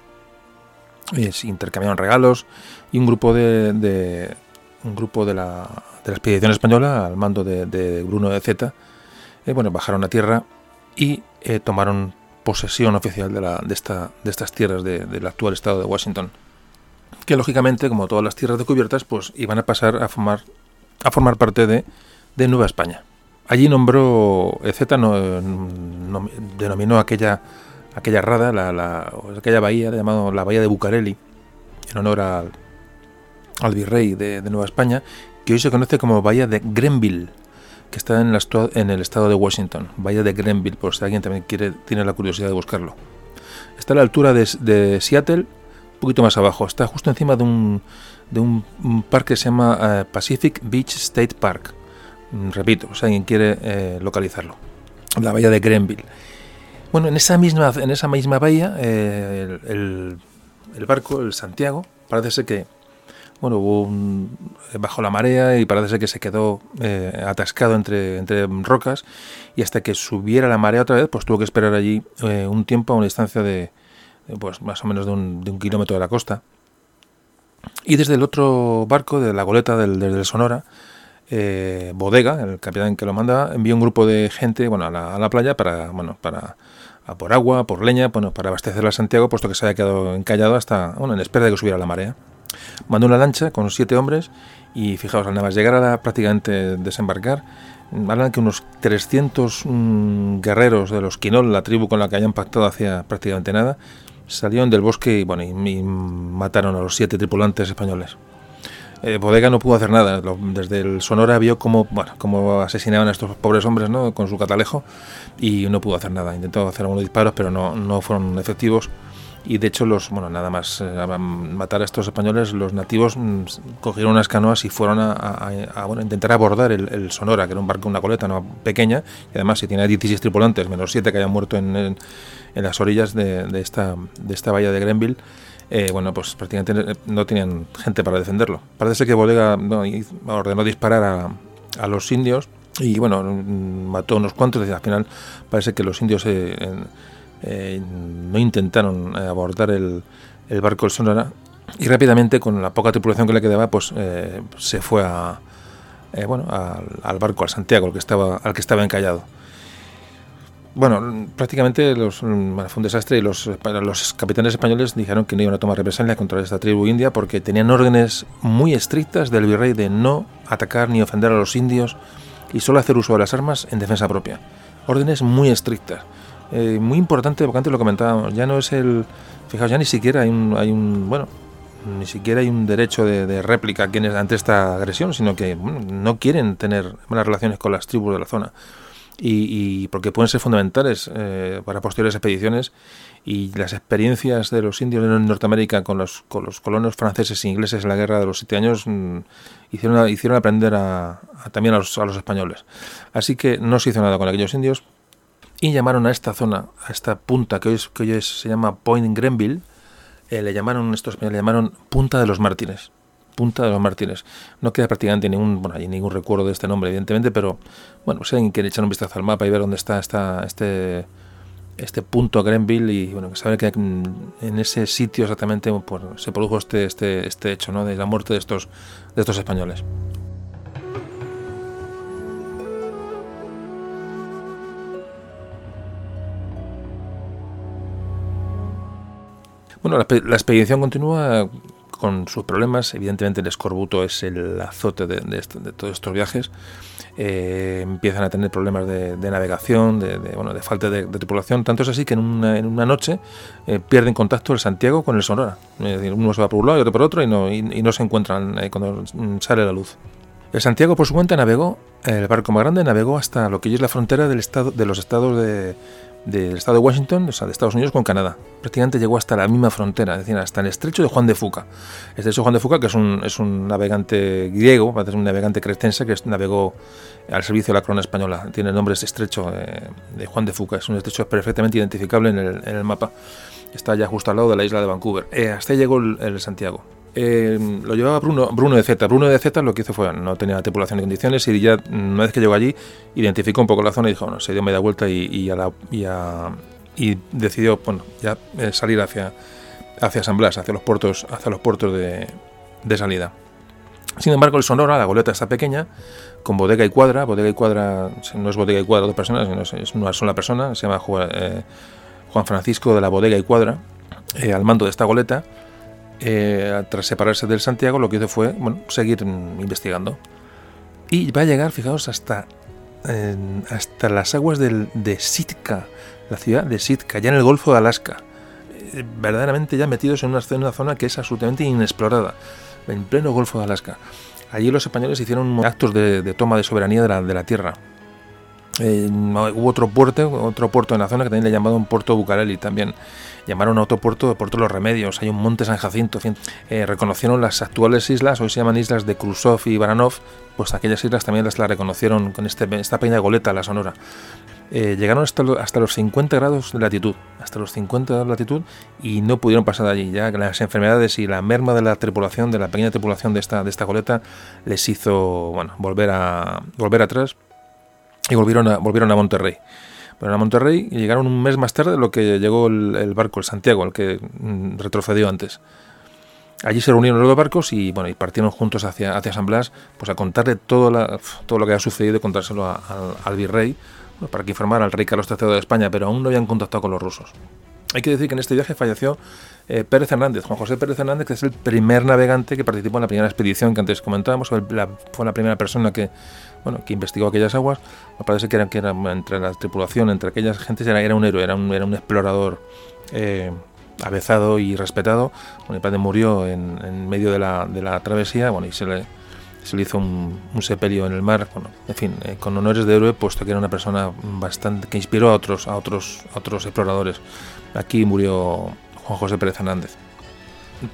Speaker 2: intercambiaron regalos y un grupo de, un grupo de la, de la, expedición española al mando de, Bruno de Zeta, bueno, bajaron a tierra y tomaron posesión oficial de, la, de, esta, de estas tierras del actual estado de Washington, que lógicamente, como todas las tierras descubiertas, pues iban a pasar a formar a formar parte de Nueva España. Allí nombró, Z no, denominó aquella, aquella rada, la, aquella bahía, llamado la bahía de Bucareli, en honor al, virrey de, Nueva España, que hoy se conoce como bahía de Grenville, que está en, en el estado de Washington, bahía de Grenville, por si alguien también quiere, tiene la curiosidad de buscarlo. Está a la altura de, Seattle, un poquito más abajo, está justo encima de un, de un, parque que se llama eh, Pacific Beach State Park repito, si alguien quiere eh, localizarlo, la bahía de Grenville. Bueno, en esa misma, en esa misma bahía, eh, el, barco, el Santiago, parece ser que bueno, hubo un, bajo la marea y parece ser que se quedó eh, atascado entre, entre rocas y hasta que subiera la marea otra vez, pues tuvo que esperar allí un tiempo a una distancia de pues más o menos de un, de un, kilómetro de la costa. Y desde el otro barco, de la goleta del, del Sonora, eh, Bodega, el capitán que lo manda, envió un grupo de gente bueno, a, la, playa para, bueno, para a por agua, por leña, bueno, para abastecer a Santiago, puesto que se había quedado encallado hasta, bueno, en espera de que subiera la marea. Mandó una lancha con siete hombres y fijaos, al nada más llegar a la, prácticamente desembarcar, hablan que unos 300 mm, guerreros de los Quinol, la tribu con la que hayan pactado hacía prácticamente nada, salieron del bosque y, bueno, y, mataron a los siete tripulantes españoles. Eh, Bodega no pudo hacer nada. Desde el Sonora vio cómo, bueno, cómo asesinaban a estos pobres hombres ¿no? con su catalejo y no pudo hacer nada. Intentó hacer algunos disparos, pero no, no fueron efectivos y de hecho los bueno nada más eh, matar a estos españoles los nativos mm, cogieron unas canoas y fueron a, bueno, intentar abordar el, Sonora que era un barco una coleta no pequeña y además si tiene 16 tripulantes menos 7 que hayan muerto en, en, las orillas de, de, esta de esta bahía de Grenville eh, bueno, pues prácticamente no tenían gente para defenderlo. Parece que Bodega ordenó disparar a, a, los indios y bueno, mm, mató unos cuantos. Y al final parece que los indios eh, eh, no intentaron eh, abordar el, barco El Sonora y rápidamente con la poca tripulación que le quedaba pues eh, se fue a, bueno al, barco al Santiago al que estaba al que estaba encallado bueno prácticamente los, fue un desastre y los, los capitanes españoles dijeron que no iban a tomar represalias contra esta tribu india porque tenían órdenes muy estrictas del virrey de no atacar ni ofender a los indios y solo hacer uso de las armas en defensa propia órdenes muy estrictas eh, muy importante, porque antes lo comentábamos, ya no es el... Fijaos, ya ni siquiera hay un, hay un bueno, ni siquiera hay un derecho de, réplica ante esta agresión, sino que no quieren tener buenas relaciones con las tribus de la zona. Y, porque pueden ser fundamentales eh, para posteriores expediciones y las experiencias de los indios en Norteamérica con los, con los colonos franceses e ingleses en la guerra de los siete años mm, hicieron, hicieron aprender también a los, a los españoles. Así que no se hizo nada con aquellos indios, y llamaron a esta zona, a esta punta que hoy, que hoy se llama Point Grenville, eh, le llamaron estos le llamaron Punta de los Mártires. Punta de los Mártires. No queda prácticamente ningún, bueno, hay ningún recuerdo de este nombre, evidentemente, pero bueno, si alguien quiere echar un vistazo al mapa y ver dónde está, está este, este punto Grenville y bueno, sabe que en ese sitio exactamente pues, se produjo este, este, este hecho ¿no? de la muerte de estos, de estos españoles. Bueno, la, expedición continúa con sus problemas. Evidentemente el escorbuto es el azote de, todos estos viajes. Eh, empiezan a tener problemas de, navegación, de, bueno, de falta de, tripulación. Tanto es así que en una, noche eh, pierden contacto el Santiago con el Sonora. uno se va por un lado y otro por otro y no, y, no se encuentran eh, cuando sale la luz. El Santiago, por su cuenta, navegó, el barco más grande navegó hasta lo que es la frontera del estado, de los estados de, del estado de Washington, o sea, de Estados Unidos con Canadá. Prácticamente llegó hasta la misma frontera, es decir, hasta el estrecho de Juan de Fuca. El estrecho Juan de Fuca, que es un, es un navegante griego, es un navegante cretense que navegó al servicio de la corona española. Tiene nombre de estrecho de Juan de Fuca, es un estrecho perfectamente identificable en el, en el, mapa. Está ya justo al lado de la isla de Vancouver. Eh, hasta ahí llegó el Santiago. Eh, lo llevaba Bruno, Bruno de Z. Bruno de Z lo que hizo fue, no tenía tripulación en condiciones y ya una vez que llegó allí, identificó un poco la zona y dijo, bueno, se dio media vuelta y, y, decidió bueno, ya eh, salir hacia, hacia San Blas, hacia los puertos, hacia los puertos de, salida. Sin embargo, el Sonora, la goleta está pequeña, con bodega y cuadra. Bodega y cuadra no es bodega y cuadra dos personas, sino es una sola persona. Se llama eh, Juan Francisco de la Bodega y Cuadra, al mando de esta goleta eh, tras separarse del Santiago, lo que hizo fue bueno, seguir investigando. Y va a llegar, fijaos, hasta, hasta las aguas del, de Sitka, la ciudad de Sitka, ya en el Golfo de Alaska. Eh, verdaderamente ya metidos en una, zona que es absolutamente inexplorada, en pleno Golfo de Alaska. Allí los españoles hicieron actos de, toma de soberanía de la, de la tierra. Eh, hubo otro puerto, otro puerto en la zona que también le llamaron Puerto Bucareli también llamaron a otro puerto de Puerto Los Remedios, hay un monte San Jacinto, eh, reconocieron las actuales islas, hoy se llaman islas de Krusov y Baranov, pues aquellas islas también las, reconocieron con este, esta pequeña goleta, la Sonora. Eh, llegaron hasta, hasta, los 50 grados de latitud, hasta los 50 grados de latitud y no pudieron pasar de allí. Ya las enfermedades y la merma de la tripulación, de la pequeña tripulación de esta, de esta goleta, les hizo bueno, volver, a, volver atrás y volvieron a, volvieron a Monterrey. Pero a Monterrey y llegaron un mes más tarde de lo que llegó el, barco, el Santiago, el que mm, retrocedió antes. Allí se reunieron los dos barcos y bueno y partieron juntos hacia, hacia San Blas pues a contarle todo, todo lo que había sucedido y contárselo al virrey para que informara al rey Carlos III de España, pero aún no habían contactado con los rusos. Hay que decir que en este viaje falleció eh, Pérez Hernández, Juan José Pérez Hernández, que es el primer navegante que participó en la primera expedición que antes comentábamos, fue la primera persona que, bueno, que investigó aquellas aguas. Me parece que era, que era entre la tripulación, entre aquellas gentes, era, era un héroe, era un, era un explorador eh, avezado y respetado. Bueno, el padre murió en, en medio de la, de la, travesía, bueno, y se le, se le hizo un, un sepelio en el mar, bueno, en fin, eh, con honores de héroe, puesto que era una persona bastante que inspiró a otros, a otros, a otros exploradores. Aquí murió Juan José Pérez Hernández.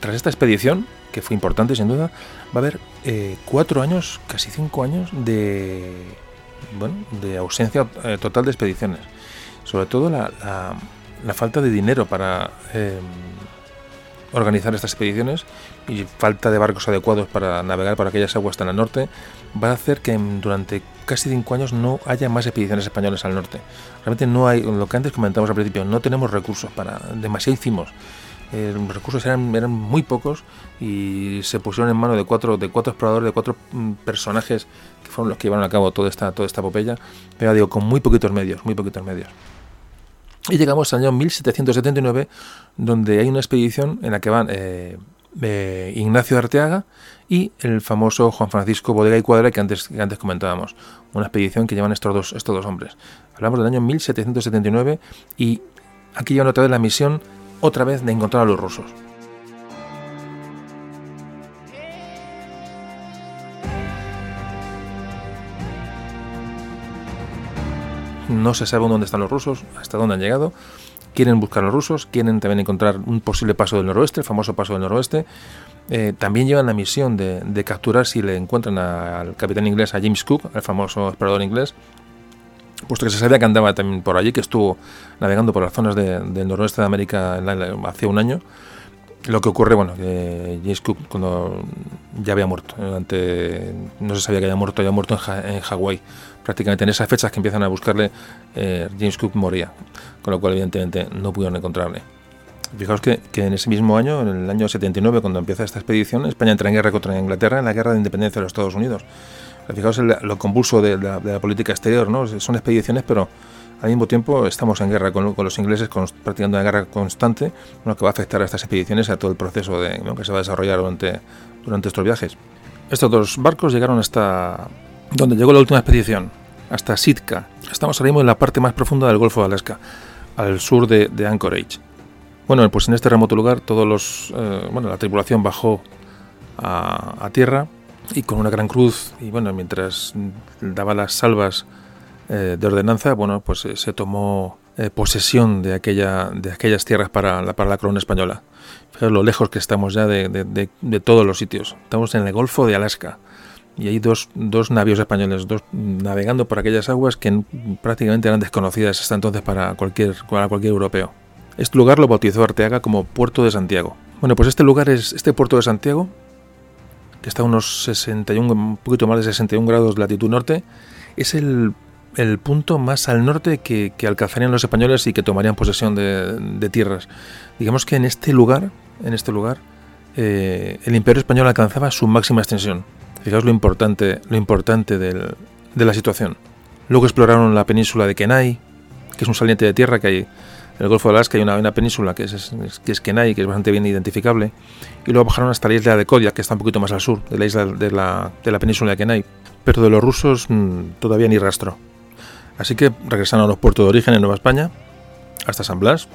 Speaker 2: Tras esta expedición, que fue importante sin duda, va a haber eh, cuatro años, casi cinco años de, bueno, de ausencia eh, total de expediciones. Sobre todo la, la, falta de dinero para eh, organizar estas expediciones y falta de barcos adecuados para navegar por aquellas aguas tan al norte va a hacer que durante casi cinco años no haya más expediciones españolas al norte. Realmente no hay, lo que antes comentamos al principio, no tenemos recursos para, demasiado hicimos. Los recursos eran, eran muy pocos y se pusieron en manos de cuatro, de cuatro exploradores, de cuatro mm, personajes que fueron los que llevaron a cabo toda esta, toda esta epopeya, pero digo, con muy poquitos medios, muy poquitos medios. Y llegamos al año 1779, donde hay una expedición en la que van eh, eh, Ignacio Arteaga y el famoso Juan Francisco Bodega y Cuadra que antes, que antes comentábamos. Una expedición que llevan estos dos, estos dos hombres. Hablamos del año 1779 y aquí llevan otra vez la misión otra vez de encontrar a los rusos. No se sabe dónde están los rusos, hasta dónde han llegado. Quieren buscar a los rusos, quieren también encontrar un posible paso del noroeste, el famoso paso del noroeste. Eh, también llevan la misión de, capturar si le encuentran al capitán inglés, a James Cook, el famoso explorador inglés, puesto que se sabía que andaba también por allí, que estuvo navegando por las zonas del noroeste de América hace un año. Lo que ocurre, bueno, que James Cook cuando ya había muerto, no se sabía que había muerto, había muerto en, Hawái. Prácticamente en esas fechas que empiezan a buscarle, eh, James Cook moría, con lo cual evidentemente no pudieron encontrarle. Fijaos que, que, en ese mismo año, en el año 79, cuando empieza esta expedición, España entra en guerra contra Inglaterra en la guerra de independencia de los Estados Unidos. Fijaos lo convulso de la, política exterior, ¿no? Son expediciones, pero al mismo tiempo estamos en guerra con, los ingleses, practicando una guerra constante, lo que va a afectar a estas expediciones, a todo el proceso de, que se va a desarrollar durante, durante estos viajes. Estos dos barcos llegaron hasta donde llegó la última expedición, hasta Sitka. Estamos ahora mismo en la parte más profunda del Golfo de Alaska, al sur de, Anchorage. Bueno, pues en este remoto lugar todos los, eh, bueno, la tripulación bajó a tierra y con una gran cruz y bueno mientras daba las salvas eh, de ordenanza bueno pues eh, se tomó eh, posesión de aquella de aquellas tierras para la para la corona española. Fijaos lo lejos que estamos ya de, de, todos los sitios. Estamos en el Golfo de Alaska y hay dos, dos navíos españoles dos navegando por aquellas aguas que prácticamente eran desconocidas hasta entonces para cualquier para cualquier europeo. Este lugar lo bautizó Arteaga como Puerto de Santiago. Bueno pues este lugar es este puerto de Santiago que está a unos 61, un poquito más de 61 grados de latitud norte, es el, el punto más al norte que, que, alcanzarían los españoles y que tomarían posesión de, tierras. Digamos que en este lugar, en este lugar, eh, el Imperio español alcanzaba su máxima extensión. Fijaos lo importante, lo importante de la situación. Luego exploraron la península de Kenai, que es un saliente de tierra que hay en el Golfo de Alaska hay una, península que es, que es Kenai, que es bastante bien identificable, y luego bajaron hasta la isla de Kodiak, que está un poquito más al sur de la isla de la, península de Kenai. Pero de los rusos mm, todavía ni rastro. Así que regresaron a los puertos de origen en Nueva España, hasta San Blas.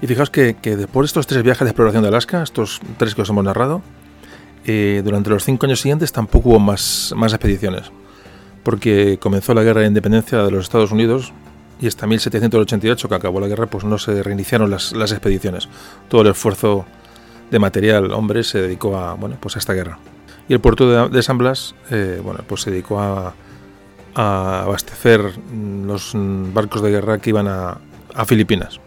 Speaker 2: Y fijaos que, después de estos tres viajes de exploración de Alaska, estos tres que os hemos narrado, eh, durante los cinco años siguientes tampoco hubo más, más expediciones, porque comenzó la guerra de independencia de los Estados Unidos y hasta 1788, que acabó la guerra, pues no se reiniciaron las, expediciones. Todo el esfuerzo de material, hombre, se dedicó a, bueno, pues a esta guerra. Y el puerto de, San Blas, eh, bueno, pues se dedicó a, abastecer los barcos de guerra que iban a, Filipinas.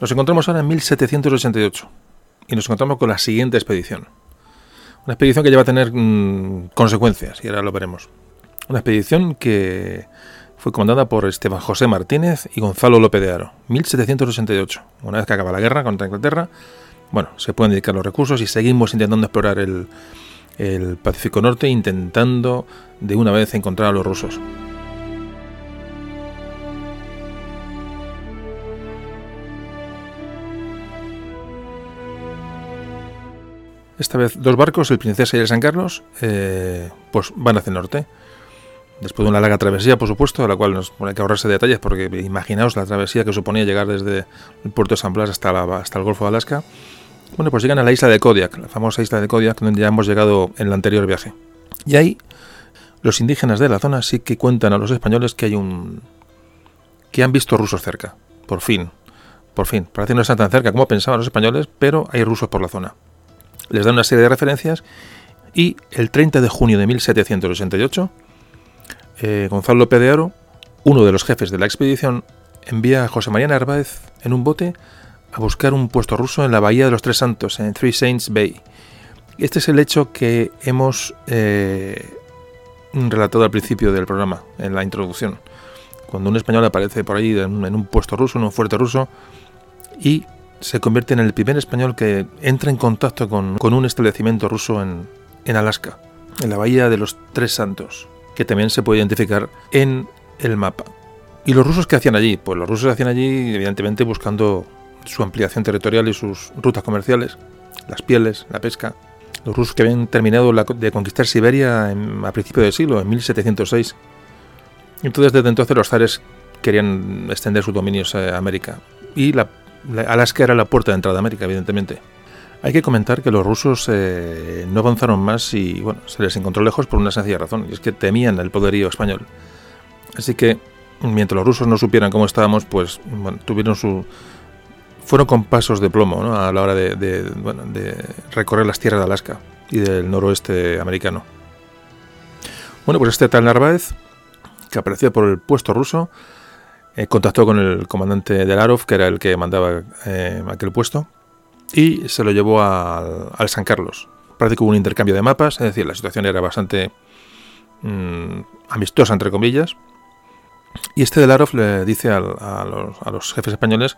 Speaker 2: Nos encontramos ahora en 1788 y nos encontramos con la siguiente expedición. Una expedición que lleva a tener mm, consecuencias y ahora lo veremos. Una expedición que fue comandada por Esteban José Martínez y Gonzalo López de Haro, 1768. Una vez que acaba la guerra contra Inglaterra, bueno, se pueden dedicar los recursos y seguimos intentando explorar el, Pacífico Norte, intentando de una vez encontrar a los rusos. Esta vez dos barcos, el Princesa y el San Carlos, eh, pues van hacia el norte. Después de una larga travesía, por supuesto, de la cual nos hay que ahorrarse detalles, porque imaginaos la travesía que suponía llegar desde el puerto de San Blas hasta, hasta el Golfo de Alaska. Bueno, pues llegan a la isla de Kodiak, la famosa isla de Kodiak, donde ya hemos llegado en el anterior viaje. Y ahí los indígenas de la zona sí que cuentan a los españoles que hay un que han visto rusos cerca, por fin, por fin. Parece que no están tan cerca como pensaban los españoles, pero hay rusos por la zona. Les dan una serie de referencias y el 30 de junio de 1788, eh, Gonzalo López de Oro, uno de los jefes de la expedición, envía a José María Narváez en un bote a buscar un puesto ruso en la Bahía de los Tres Santos, en Three Saints Bay. Este es el hecho que hemos eh, relatado al principio del programa, en la introducción. Cuando un español aparece por ahí en, un puesto ruso, en un fuerte ruso, y se convierte en el primer español que entra en contacto con, un establecimiento ruso en Alaska, en la Bahía de los Tres Santos, que también se puede identificar en el mapa. ¿Y los rusos qué hacían allí? Pues los rusos hacían allí, evidentemente, buscando su ampliación territorial y sus rutas comerciales, las pieles, la pesca. Los rusos que habían terminado de conquistar Siberia a principios del siglo, en 1706. Entonces, desde entonces los zares querían extender sus dominios a América. Y la, Alaska era la puerta de entrada a América, evidentemente. Hay que comentar que los rusos eh, no avanzaron más y bueno, se les encontró lejos por una sencilla razón, y es que temían el poderío español. Así que, mientras los rusos no supieran cómo estábamos, pues tuvieron su, fueron con pasos de plomo a la hora de, recorrer las tierras de Alaska y del noroeste americano. Bueno, pues este tal Narváez, que aparecía por el puesto ruso, eh, contactó con el comandante de Larov, que era el que mandaba eh, aquel puesto, y se lo llevó al San Carlos. Parece que hubo un intercambio de mapas, es decir, la situación era bastante mm, amistosa, entre comillas. Y este de Larov le dice a, los, a los jefes españoles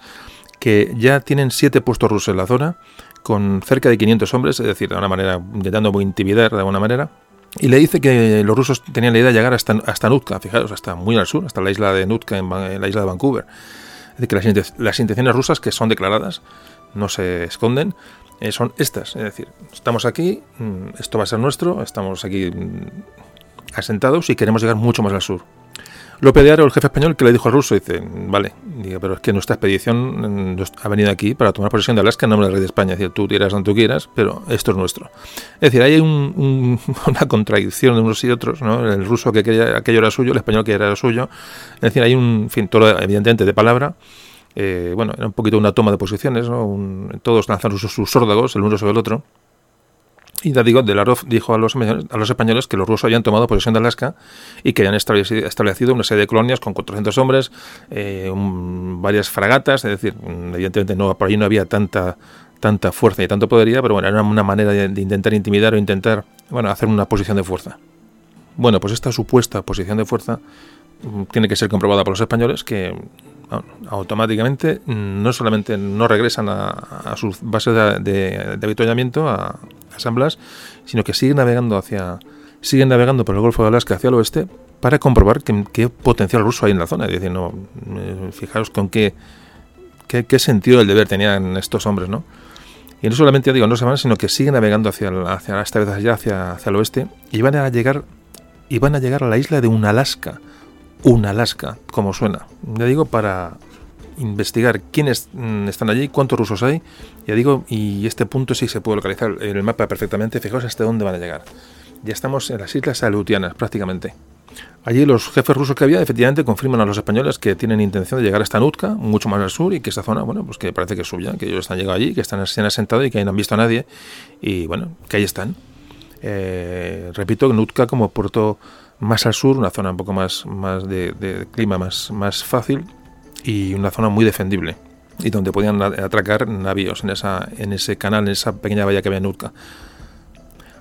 Speaker 2: que ya tienen siete puestos rusos en la zona, con cerca de 500 hombres, es decir, de una manera, intentando intimidar de alguna manera. Y le dice que los rusos tenían la idea de llegar hasta, hasta Nutka, fijaros, hasta muy al sur, hasta la isla de Nutka, en, la isla de Vancouver. Es decir, que las, intenciones rusas que son declaradas, no se esconden, eh, son estas. Es decir, estamos aquí, mm, esto va a ser nuestro, estamos aquí mm, asentados y queremos llegar mucho más al sur. López de Aro, el jefe español, que le dijo al ruso, dice, vale, pero es que nuestra expedición mm, ha venido aquí para tomar posesión de Alaska en nombre del rey de España. Es decir, tú tiras donde tú quieras, pero esto es nuestro. Es decir, hay una contradicción de unos y otros, ¿no? El ruso que quería aquello era suyo, el español que era suyo. Es decir, hay un, fin, todo evidentemente de palabra. Eh, bueno, era un poquito una toma de posiciones, todos lanzaron sus, sus el uno sobre el otro. Y digo, de Larov dijo a los, a los españoles que los rusos habían tomado posesión de Alaska y que habían establecido una serie de colonias con 400 hombres, eh, varias fragatas, es decir, evidentemente no, por allí no había tanta tanta fuerza y tanto podería, pero bueno, era una manera de, de intentar intimidar o intentar bueno, hacer una posición de fuerza. Bueno, pues esta supuesta posición de fuerza mm, tiene que ser comprobada por los españoles que automáticamente no solamente no regresan a, sus bases de, de, avituallamiento, a, San Blas, sino que siguen navegando hacia siguen navegando por el Golfo de Alaska hacia el oeste para comprobar qué, potencial ruso hay en la zona. Es eh, fijaos con qué, qué, sentido del deber tenían estos hombres, ¿no? Y no solamente digo, no se van, sino que siguen navegando hacia, hacia esta vez allá, hacia, hacia el oeste, y van a llegar y van a llegar a la isla de Unalaska. Unalaska, como suena. Ya digo, para investigar quiénes mm, están allí, cuántos rusos hay, ya digo, y este punto sí se puede localizar en el mapa perfectamente, fijaos hasta dónde van a llegar. Ya estamos en las islas Aleutianas prácticamente. Allí los jefes rusos que había efectivamente confirman a los españoles que tienen intención de llegar hasta Nutka, mucho más al sur, y que esta zona, bueno, pues que parece que es suya, que ellos están llegado allí, que están, se han asentado y que no han visto a nadie, y bueno, que ahí están. Eh, repito, Nutka como puerto más al sur, una zona un poco más, más de, clima más, más fácil, y una zona muy defendible y donde podían atracar navíos en, esa, en ese canal, en esa pequeña bahía que había en Utka.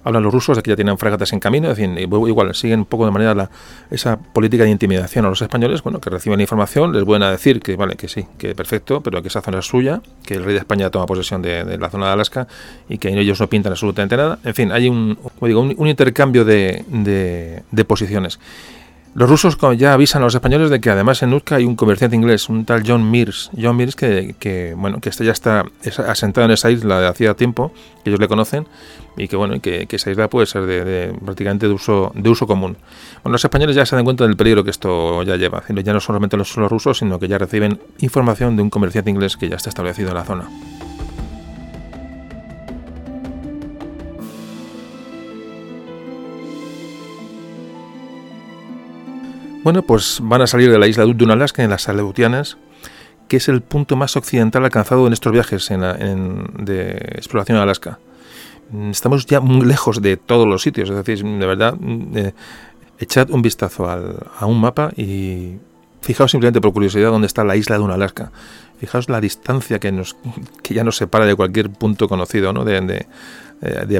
Speaker 2: Hablan los rusos de que ya tienen fragatas en camino, igual siguen un poco de manera la, esa política de intimidación a los españoles, bueno, que reciben información, les vuelven a decir que vale, que sí, que perfecto, pero que esa zona es suya, que el rey de España toma posesión de, la zona de Alaska y que ellos no pintan absolutamente nada. En fin, hay un, intercambio de posiciones. Los rusos ya avisan a los españoles de que además en Nootka hay un comerciante inglés, un tal John Mears. John Mears que, bueno, que este ya está asentado en esa isla de hacía tiempo, que ellos le conocen, y que bueno, que, esa isla puede ser de, prácticamente de uso, de uso común. Los españoles ya se dan cuenta del peligro que esto ya lleva. Ya no solamente los, los rusos, sino que ya reciben información de un comerciante inglés que ya está establecido en la zona. Bueno, pues van a salir de la isla de Alaska en las Aleutianas, que es el punto más occidental alcanzado en estos viajes de exploración en Alaska. Estamos ya muy lejos de todos los sitios, es decir, de verdad, eh, echad un vistazo a un mapa y fijaos simplemente por curiosidad dónde está la isla de Alaska. Fijaos la distancia que, nos, que ya nos separa de cualquier punto conocido ¿no? de, de, eh, de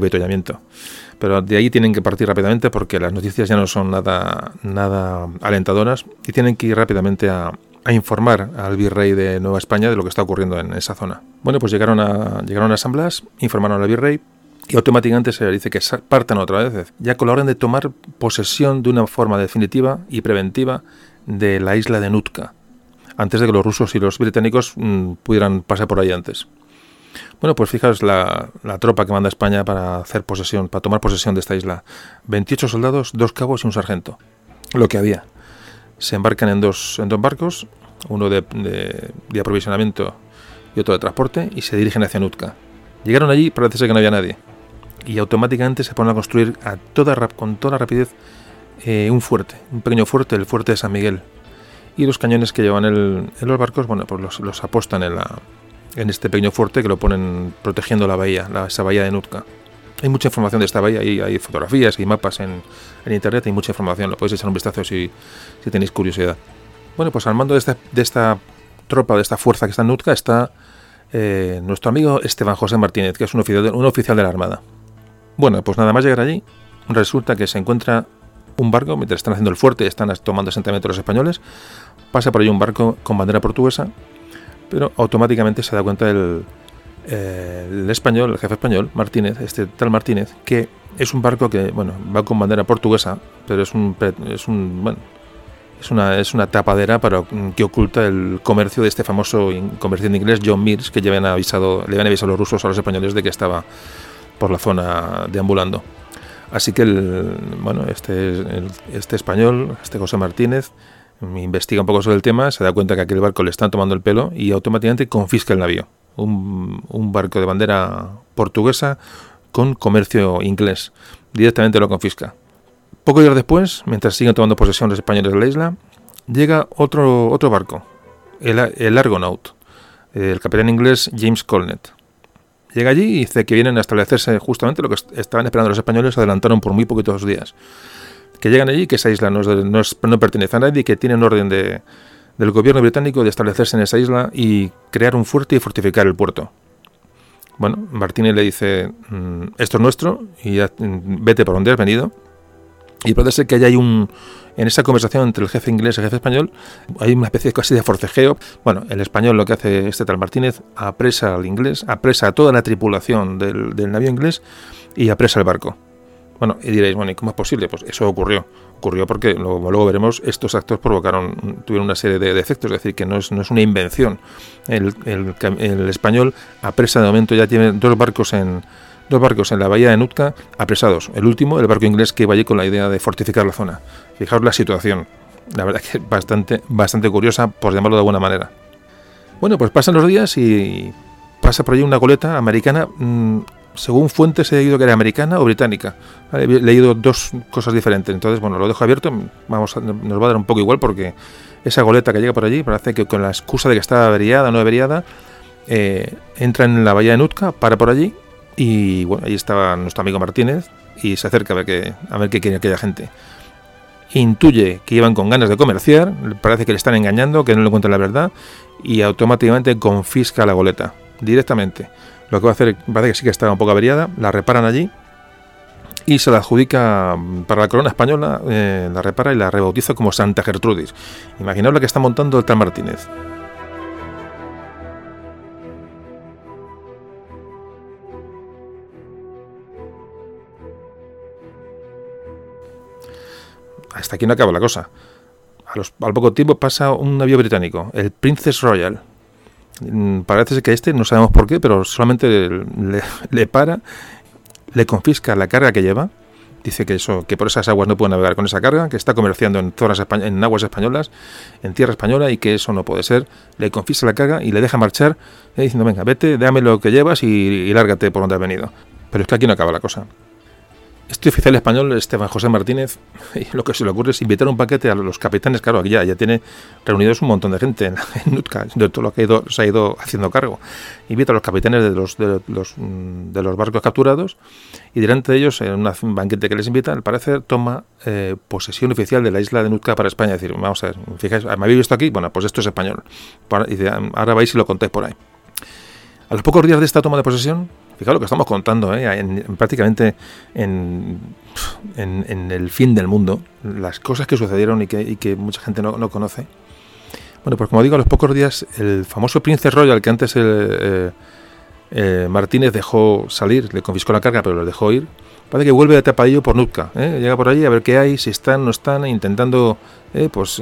Speaker 2: pero de ahí tienen que partir rápidamente porque las noticias ya no son nada, nada alentadoras y tienen que ir rápidamente a, informar al virrey de Nueva España de lo que está ocurriendo en esa zona. Bueno, pues llegaron a, llegaron a San Blas, informaron al virrey y automáticamente se dice que partan otra vez, ya con la orden de tomar posesión de una forma definitiva y preventiva de la isla de Nutka, antes de que los rusos y los británicos mm, pudieran pasar por ahí antes. Bueno, pues fijaos la, tropa que manda España para hacer posesión, para tomar posesión de esta isla. 28 soldados, dos cabos y un sargento. Lo que había. Se embarcan en dos, en dos barcos, uno de, aprovisionamiento y otro de transporte, y se dirigen hacia Nutka. Llegaron allí, parece ser que no había nadie. Y automáticamente se ponen a construir a toda, con toda rapidez eh, un fuerte, un pequeño fuerte, el fuerte de San Miguel. Y los cañones que llevan en los barcos, bueno, pues los, los apostan en la, en este pequeño fuerte que lo ponen protegiendo la bahía, la, esa bahía de Nutka. Hay mucha información de esta bahía, hay, fotografías y mapas en, en, internet, hay mucha información, lo podéis echar un vistazo si, si tenéis curiosidad. Bueno, pues al mando de esta, de esta tropa, de esta fuerza que está en Nutka, está eh, nuestro amigo Esteban José Martínez, que es un oficial, de, un oficial de la Armada. Bueno, pues nada más llegar allí, resulta que se encuentra un barco, mientras están haciendo el fuerte, están tomando asentamiento los españoles, pasa por ahí un barco con bandera portuguesa pero automáticamente se da cuenta el, el español, el jefe español, Martínez, este tal Martínez, que es un barco que, bueno, va con bandera portuguesa, pero es un, es un, bueno, es una, es una tapadera para que oculta el comercio de este famoso comerciante inglés John Mears, que ya avisado, le habían avisado a los rusos a los españoles de que estaba por la zona deambulando. Así que el, bueno, este, este español, este José Martínez, investiga un poco sobre el tema, se da cuenta que aquel barco le están tomando el pelo y automáticamente confisca el navío. Un, barco de bandera portuguesa con comercio inglés. Directamente lo confisca. Poco días después, mientras siguen tomando posesión los españoles de la isla, llega otro, otro barco, el, el Argonaut, el capitán inglés James Colnet. Llega allí y dice que vienen a establecerse justamente lo que estaban esperando los españoles, adelantaron por muy poquitos días que llegan allí, que esa isla no, no, pertenece a nadie, que tienen orden de, del gobierno británico de establecerse en esa isla y crear un fuerte y fortificar el puerto. Bueno, Martínez le dice, mm, esto es nuestro y mm, vete por donde has venido. Y puede ser que haya un, en esa conversación entre el jefe inglés y el jefe español, hay una especie casi de forcejeo. Bueno, el español lo que hace este tal Martínez, apresa al inglés, apresa a toda la tripulación del, del navío inglés y apresa el barco. Bueno, y diréis, bueno, ¿y cómo es posible? Pues eso ocurrió. Ocurrió porque, luego, luego veremos, estos actos provocaron, tuvieron una serie de defectos, es decir, que no es, no es una invención. El, el, español apresa de momento, ya tiene dos barcos en dos barcos en la bahía de Nutka apresados. El último, el barco inglés que iba allí con la idea de fortificar la zona. Fijaos la situación. La verdad que es bastante, bastante curiosa, por llamarlo de alguna manera. Bueno, pues pasan los días y pasa por allí una goleta americana. Mm, según fuentes he leído que era americana o británica. He leído dos cosas diferentes. Entonces, bueno, lo dejo abierto. Vamos nos va a dar un poco igual porque esa goleta que llega por allí parece que con la excusa de que está averiada o no averiada, eh, entra en la bahía de Nutka, para por allí y bueno, ahí estaba nuestro amigo Martínez y se acerca a ver qué, a ver qué quiere aquella gente. Intuye que iban con ganas de comerciar, parece que le están engañando, que no le cuentan la verdad y automáticamente confisca la goleta directamente. Lo que va a hacer, parece que sí que estaba un poco averiada, la reparan allí y se la adjudica para la corona española, eh, la repara y la rebautiza como Santa Gertrudis. Imaginaos la que está montando el tal Martínez. hasta aquí no acaba la cosa. al poco tiempo pasa un navío británico, el Princess Royal. Mm, parece que este, no sabemos por qué, pero solamente le para, le confisca la carga que lleva, dice que eso que por esas aguas no puede navegar con esa carga, que está comerciando en zonas en aguas españolas, en tierra española y que eso no puede ser. Le confisca la carga y le deja marchar eh, diciendo, venga, vete, dame lo que llevas y, y lárgate por donde has venido. Pero es que aquí no acaba la cosa. Este oficial español, Esteban José Martínez, lo que se le ocurre es invitar un paquete a los capitanes, claro, aquí ya, ya tiene reunidos un montón de gente en, Nutka, de todo lo que ha ido, se ha ido haciendo cargo. Invita a los capitanes de los, de los, barcos capturados y delante de ellos, en un banquete que les invita, al parecer toma eh, posesión oficial de la isla de Nutka para España. Es decir, vamos a ver, fijáis, ¿me habéis visto aquí? Bueno, pues esto es español. Dice, ahora vais y lo contáis por ahí. A los pocos días de esta toma de posesión, Fijaos lo que estamos contando, ¿eh? prácticamente en, el fin del mundo, las cosas que sucedieron y que, mucha gente no, conoce. Bueno, pues como digo, a los pocos días, el famoso Prince Royal, que antes eh, eh, Martínez dejó salir, le confiscó la carga, pero lo dejó ir, parece que vuelve de tapadillo por Nutka. Llega por allí a ver qué hay, si están, no están, intentando pues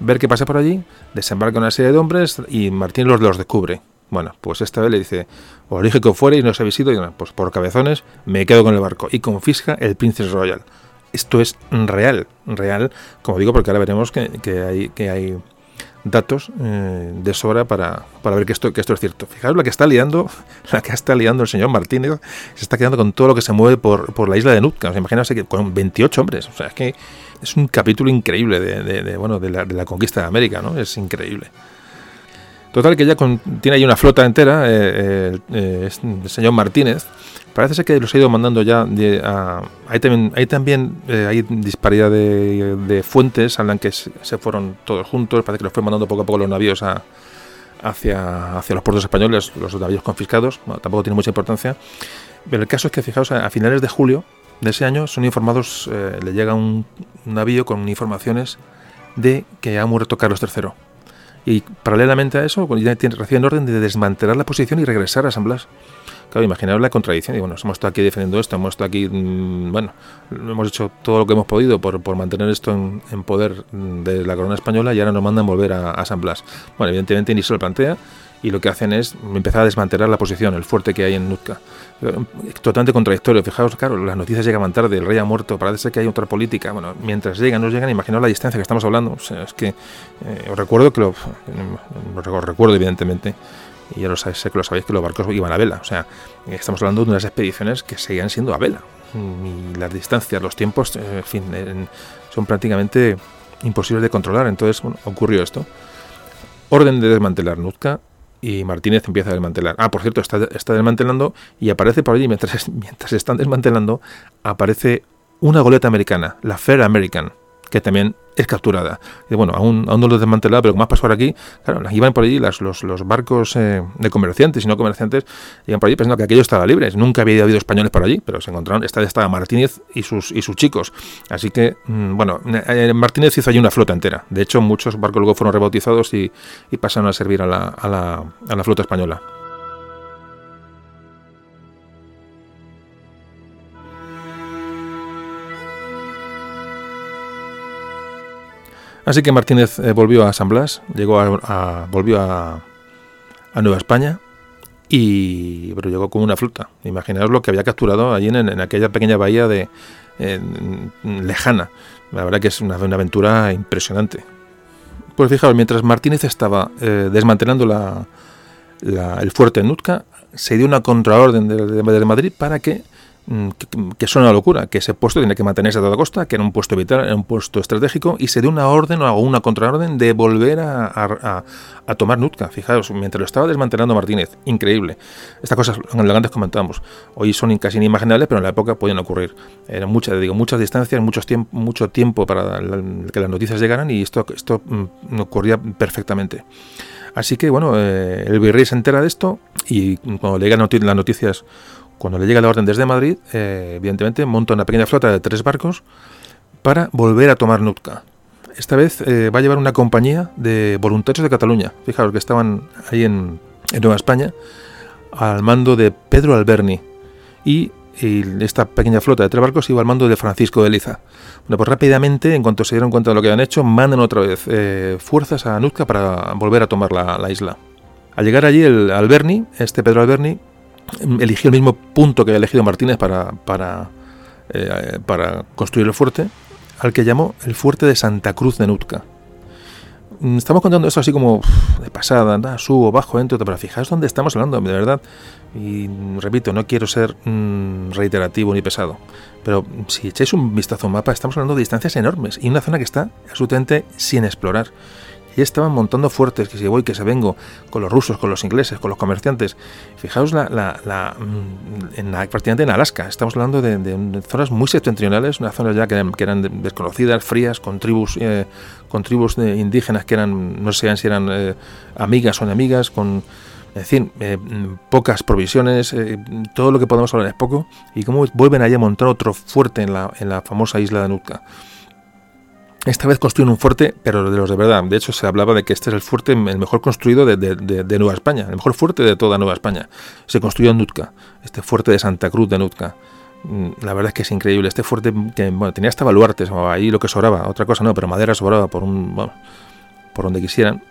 Speaker 2: ver qué pasa por allí, desembarca una serie de hombres y Martínez los descubre. Bueno, pues esta vez le dice, os dije que fuera y no os habéis ido, y pues por cabezones me quedo con el barco y confisca el Princess Royal. Esto es real, real, como digo, porque ahora veremos que, hay, que hay datos eh, de sobra para, ver que esto, que esto es cierto. Fijaros la que está liando, la que está liando el señor Martínez, se está quedando con todo lo que se mueve por, la isla de Nutka. O sea, que con 28 hombres. O sea, es que es un capítulo increíble de, bueno, de la, de la conquista de América, ¿no? Es increíble. Total, que ya tiene ahí una flota entera, eh, eh, el señor Martínez. Parece ser que los ha ido mandando ya. también, hay, también eh, hay disparidad de, fuentes, hablan que se fueron todos juntos. Parece que los fue mandando poco a poco los navíos hacia, hacia los puertos españoles, los navíos confiscados. tampoco tiene mucha importancia. Pero el caso es que, fijaos, a, finales de julio de ese año son informados, le llega un, navío con informaciones de que ha muerto Carlos III y paralelamente a eso, reciben orden de desmantelar la posición y regresar a San Blas. Claro, imaginaos la contradicción. Y bueno, hemos estado aquí defendiendo esto, hemos estado aquí, mm, bueno, hemos hecho todo lo que hemos podido por, por mantener esto en, poder de la corona española y ahora nos mandan volver a, a San Blas. Bueno, evidentemente ni se lo plantea y lo que hacen es empezar a desmantelar la posición, el fuerte que hay en Nutka. Totalmente contradictorio. Fijaos, claro, las noticias llegaban tarde, el rey ha muerto, parece ser que hay otra política. Bueno, mientras llegan, no llegan, imaginaos la distancia que estamos hablando. es que eh, os recuerdo que lo, recuerdo evidentemente, y ya lo sabéis, sé que lo sabéis, que los barcos iban a vela. O sea, estamos hablando de unas expediciones que seguían siendo a vela. Y las distancias, los tiempos, en fin, son prácticamente imposibles de controlar. Entonces, ocurrió esto. Orden de desmantelar Nutka, y Martínez empieza a desmantelar. Ah, por cierto, está, está desmantelando y aparece por allí, mientras, mientras están desmantelando, aparece una goleta americana, la Fair American, que también es capturada. Y bueno, aún, aún no lo he desmantelado, pero como más pasó por aquí, claro, iban por allí las, los, los, barcos eh, de comerciantes y no comerciantes, iban por allí pensando que aquello estaba libre. Nunca había habido españoles por allí, pero se encontraron, esta estaba Martínez y sus, y sus chicos. Así que, mm, bueno, eh, Martínez hizo allí una flota entera. De hecho, muchos barcos luego fueron rebautizados y, y pasaron a servir a la, a la, a la flota española. Así que Martínez eh, volvió a San Blas, llegó a, volvió a, Nueva España y pero llegó con una flota. Imaginaos lo que había capturado allí en, aquella pequeña bahía de lejana. La verdad que es una, aventura impresionante. Pues fijaos, mientras Martínez estaba eh, desmantelando la, el fuerte en Nutka, se dio una contraorden de Madrid para que Mm, que, es una locura, que ese puesto tiene que mantenerse a toda costa, que era un puesto vital, era un puesto estratégico, y se dio una orden o una contraorden de volver a, tomar Nutka. Fijaos, mientras lo estaba desmantelando Martínez, increíble. Estas cosas, en antes comentábamos, hoy son casi inimaginables, pero en la época podían ocurrir. Eran muchas, digo, muchas distancias, muchos mucho tiempo para que las noticias llegaran, y esto, esto mm, ocurría perfectamente. Así que bueno, eh, el virrey se entera de esto y cuando le llegan las noticias cuando le llega la orden desde Madrid, eh, evidentemente monta una pequeña flota de tres barcos para volver a tomar Nutka. Esta vez eh, va a llevar una compañía de voluntarios de Cataluña, fijaros que estaban ahí en, Nueva España, al mando de Pedro Alberni. Y esta pequeña flota de tres barcos iba al mando de Francisco de Liza. Bueno, pues rápidamente, en cuanto se dieron cuenta de lo que habían hecho, mandan otra vez eh, fuerzas a Nootka para volver a tomar la, isla. Al llegar allí, el Alberni, este Pedro Alberni, eligió el mismo punto que había elegido Martínez para, eh, para construir el fuerte, al que llamó el fuerte de Santa Cruz de Nootka. Mm, estamos contando eso así como de pasada, anda, subo, bajo, entro, pero fijaos dónde estamos hablando, de verdad. Y repito, no quiero ser mm, reiterativo ni pesado, pero si echáis un vistazo a un mapa, estamos hablando de distancias enormes y una zona que está absolutamente sin explorar. Y estaban montando fuertes, que si voy, que se vengo, con los rusos, con los ingleses, con los comerciantes. Fijaos la, la, mm, en prácticamente en Alaska. Estamos hablando de, zonas muy septentrionales, unas zonas ya que, eran desconocidas, frías, con tribus, eh, con tribus indígenas que eran, no sé si eran eh, amigas o enemigas, con es decir, eh, pocas provisiones, todo lo que podemos hablar es poco, y cómo vuelven allí a montar otro fuerte en la, en la famosa isla de Nootka. Esta vez construyen un fuerte, pero de los de verdad. De hecho, se hablaba de que este es el fuerte el mejor construido de, Nueva España, el mejor fuerte de toda Nueva España. Se construyó en Nutka, este fuerte de Santa Cruz de Nutka. Mm, la verdad es que es increíble. Este fuerte que, bueno, tenía hasta baluartes, ahí lo que sobraba, otra cosa no, pero madera sobraba por un, por donde quisieran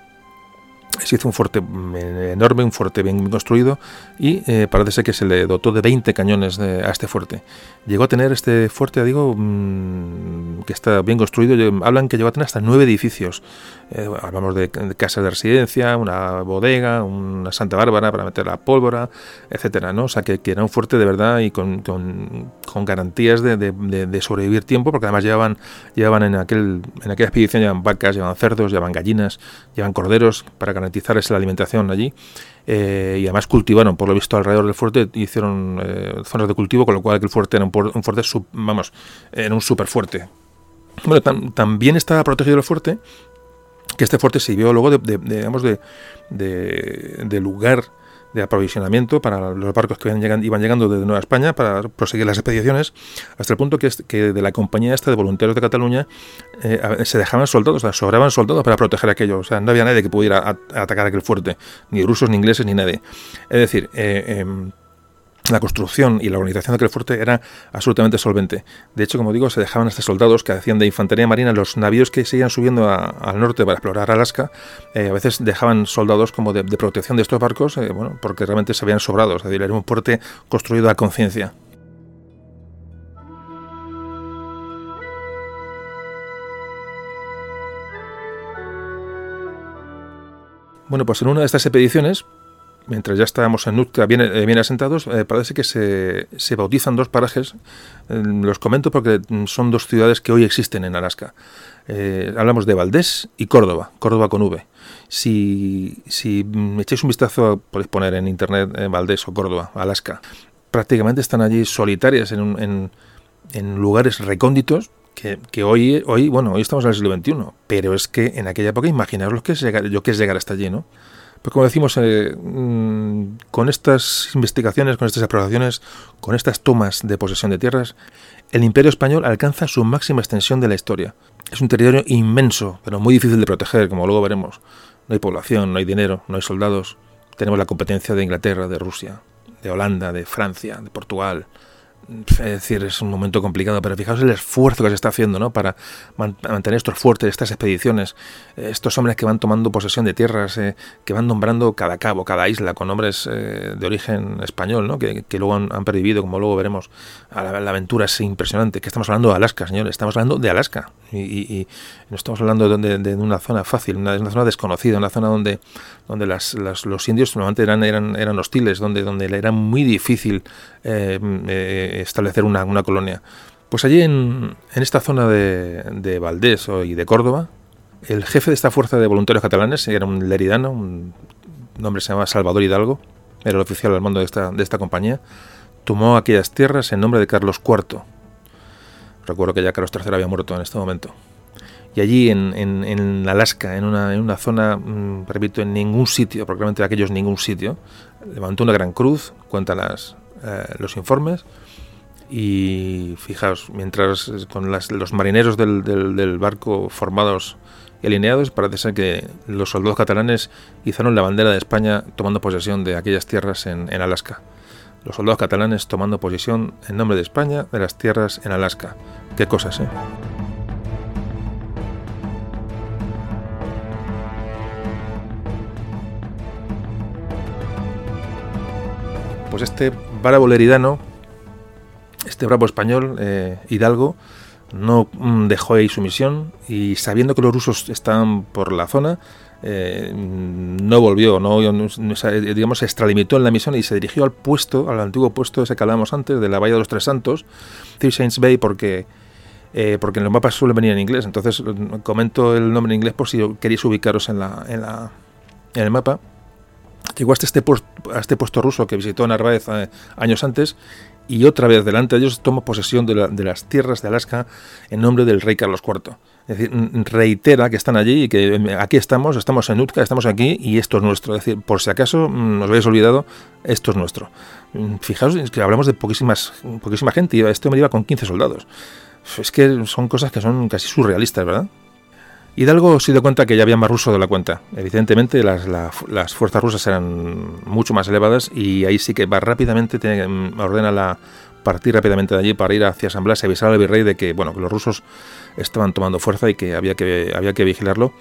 Speaker 2: se hizo un fuerte enorme, un fuerte bien construido y eh, parece ser que se le dotó de 20 cañones a este fuerte. Llegó a tener este fuerte, digo, mm, que está bien construido, hablan que llegó a tener hasta nueve edificios. Eh, hablamos de, casas de residencia, una bodega, una Santa Bárbara para meter la pólvora, etcétera, ¿no? O sea, que, era un fuerte de verdad y con, con, garantías de, de, sobrevivir tiempo, porque además llevaban, llevaban en, aquel, en aquella expedición llevaban vacas, llevaban cerdos, llevaban gallinas, llevaban corderos para garantizar esa alimentación allí. Eh, y además cultivaron, por lo visto, alrededor del fuerte, hicieron eh, zonas de cultivo, con lo cual el fuerte era un, fuerte, vamos, era un súper fuerte. Bueno, también estaba protegido el fuerte, que este fuerte sirvió luego digamos, de, de lugar de aprovisionamiento para los barcos que iban llegando, desde Nueva España para proseguir las expediciones, hasta el punto que, que de la compañía esta de voluntarios de Cataluña eh, se dejaban soldados, o sea, sobraban soldados para proteger aquello, o sea, no había nadie que pudiera atacar aquel fuerte, ni rusos, ni ingleses, ni nadie. Es decir, eh, em, la construcción y la organización de aquel fuerte era absolutamente solvente. De hecho, como digo, se dejaban hasta soldados que hacían de infantería marina los navíos que seguían subiendo al norte para explorar Alaska. Eh, a veces dejaban soldados como de, protección de estos barcos, eh, bueno, porque realmente se habían sobrado. Es decir, era un fuerte construido a conciencia. Bueno, pues en una de estas expediciones, mientras ya estábamos en Nutka bien, eh, bien asentados, eh, parece que se, se, bautizan dos parajes. Eh, los comento porque son dos ciudades que hoy existen en Alaska. hablamos de Valdés y Córdoba, Córdoba con V. Si, si echáis un vistazo, podéis poner en internet Valdés o Córdoba, Alaska. Prácticamente están allí solitarias en, en, lugares recónditos, que, que, hoy, hoy, bueno, hoy estamos en el siglo XXI, pero es que en aquella época imaginaos lo que es llegar, yo que es llegar hasta allí, ¿no? Pues como decimos, eh, mm, con estas investigaciones, con estas aprobaciones, con estas tomas de posesión de tierras, el imperio español alcanza su máxima extensión de la historia. Es un territorio inmenso, pero muy difícil de proteger, como luego veremos. No hay población, no hay dinero, no hay soldados. Tenemos la competencia de Inglaterra, de Rusia, de Holanda, de Francia, de Portugal, es decir, es un momento complicado, pero fijaos el esfuerzo que se está haciendo ¿no? para mantener estos fuertes, estas expediciones, eh, estos hombres que van tomando posesión de tierras, eh, que van nombrando cada cabo, cada isla con nombres eh, de origen español, ¿no? que, luego han, pervivido, como luego veremos. La, aventura es impresionante, que estamos hablando de Alaska, señores, estamos hablando de Alaska y, no estamos hablando de, una zona fácil, una, una, zona desconocida, una zona donde, donde las, los indios normalmente eran, eran, eran hostiles, donde, donde era muy difícil establecer una, colonia. Pues allí en, esta zona de, de, Valdés y de Córdoba, el jefe de esta fuerza de voluntarios catalanes era un leridano, un nombre se llama Salvador Hidalgo, era el oficial al mando de esta, compañía, tomó aquellas tierras en nombre de Carlos IV. Recuerdo que ya Carlos III había muerto en este momento. Y allí en, Alaska, en una, zona, mm, repito, en ningún sitio, probablemente de aquellos ningún sitio, levantó una gran cruz, cuenta las, eh, los informes, y fijaos, mientras con los marineros del, barco formados y alineados, parece ser que los soldados catalanes izaron la bandera de España tomando posesión de aquellas tierras en, Alaska. Los soldados catalanes tomando posesión en nombre de España de las tierras en Alaska. Qué cosas, ¿eh? Pues este bravo leridano, este bravo español, eh, Hidalgo, no mm, dejó ahí su misión y sabiendo que los rusos estaban por la zona, eh, no volvió, no, digamos, se extralimitó en la misión y se dirigió al puesto, al antiguo puesto ese que hablábamos antes, de la Bahía de los Tres Santos, Three Saints Bay, porque, eh, porque en los mapas suele venir en inglés. Entonces mm, comento el nombre en inglés por si queréis ubicaros en, la, en, la, en el mapa. Llegó hasta este, a este puesto ruso que visitó Narváez eh, años antes y otra vez delante de ellos toma posesión de, las tierras de Alaska en nombre del rey Carlos IV. Es decir, reitera que están allí y que em, aquí estamos, estamos en Utka, estamos aquí y esto es nuestro. Es decir, por si acaso mm, os habéis olvidado, esto es nuestro. Mm, fijaos que hablamos de poquísimas, poquísima gente, este hombre iba con 15 soldados. Es que son cosas que son casi surrealistas, ¿verdad? Hidalgo se dio cuenta que ya había más rusos de la cuenta. Evidentemente las, fuerzas rusas eran mucho más elevadas y ahí sí que va rápidamente, tiene, mm, ordena la partir rápidamente de allí para ir hacia San Blas y avisar al virrey de que, bueno, que los rusos estaban tomando fuerza y que había que, había que vigilarlo.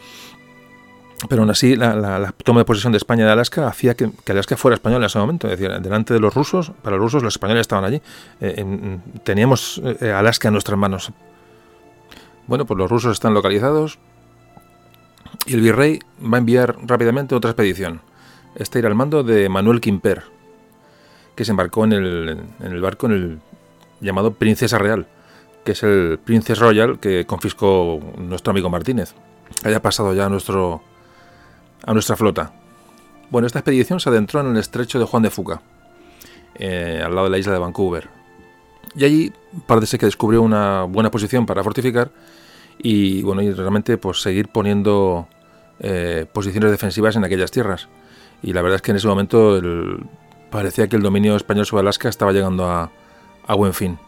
Speaker 2: Pero aún así, la, toma de posesión de España de Alaska hacía que, Alaska fuera española en ese momento. Es decir, delante de los rusos, para los rusos, los españoles estaban allí. Eh, teníamos eh, Alaska en nuestras manos. Bueno, pues los rusos están localizados, y el virrey va a enviar rápidamente otra expedición. Esta irá al mando de Manuel Quimper, que se embarcó en el, barco en el llamado Princesa Real, que es el Princess Royal que confiscó nuestro amigo Martínez. Haya pasado ya a, nuestro, a nuestra flota. Bueno, esta expedición se adentró en el estrecho de Juan de Fuca, eh, al lado de la isla de Vancouver. Y allí parece que descubrió una buena posición para fortificar y bueno, y realmente pues seguir poniendo eh, posiciones defensivas en aquellas tierras. Y la verdad es que en ese momento parecía que el dominio español sobre Alaska estaba llegando a, buen fin.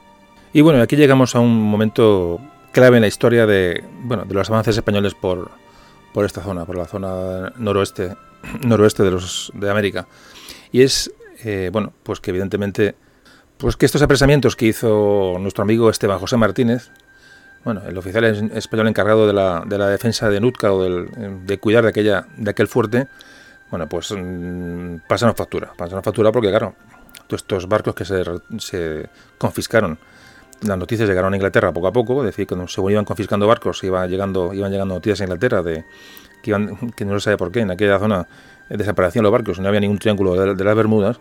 Speaker 2: Y bueno, aquí llegamos a un momento clave en la historia de, bueno, de los avances españoles por, por esta zona, por la zona noroeste, noroeste de, los, de América. Y es, eh, bueno, pues que evidentemente, pues que estos apresamientos que hizo nuestro amigo Esteban José Martínez, bueno, el oficial español encargado de la, de la defensa de Nutka o de cuidar de, aquella, de aquel fuerte, bueno, pues mmm, pasan factura. Pasan factura porque, claro, todos estos barcos que se, confiscaron, las noticias llegaron a Inglaterra poco a poco, es decir, cuando según iban confiscando barcos, iban llegando, iban llegando noticias a Inglaterra de que, no se sabe por qué, en aquella zona desaparecían los barcos, no había ningún triángulo de, de las Bermudas,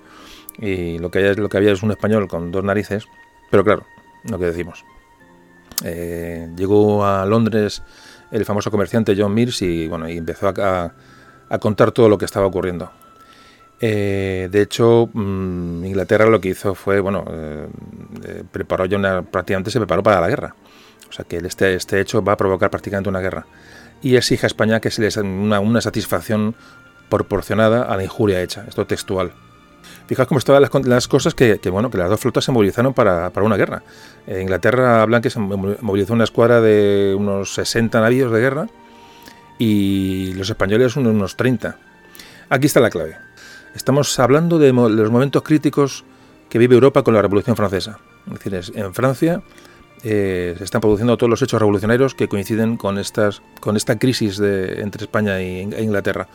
Speaker 2: y lo que, había, lo que había es un español con dos narices, pero claro, lo que decimos. Eh, llegó a Londres el famoso comerciante John Mears y, bueno, y empezó a, contar todo lo que estaba ocurriendo. Eh, de hecho, mm, Inglaterra lo que hizo fue, bueno, eh, preparó ya una, prácticamente se preparó para la guerra. O sea que este, este hecho va a provocar prácticamente una guerra. Y exige a España que se les una, una satisfacción proporcionada a la injuria hecha. Esto textual. Fijaos cómo estaban las, cosas que, bueno, que las dos flotas se movilizaron para, una guerra. En Inglaterra hablan que se movilizó una escuadra de unos 60 navíos de guerra y los españoles unos 30. Aquí está la clave. Estamos hablando de, los momentos críticos que vive Europa con la Revolución Francesa. Es decir, en Francia eh, se están produciendo todos los hechos revolucionarios que coinciden con, estas, con esta crisis de, entre España e Inglaterra.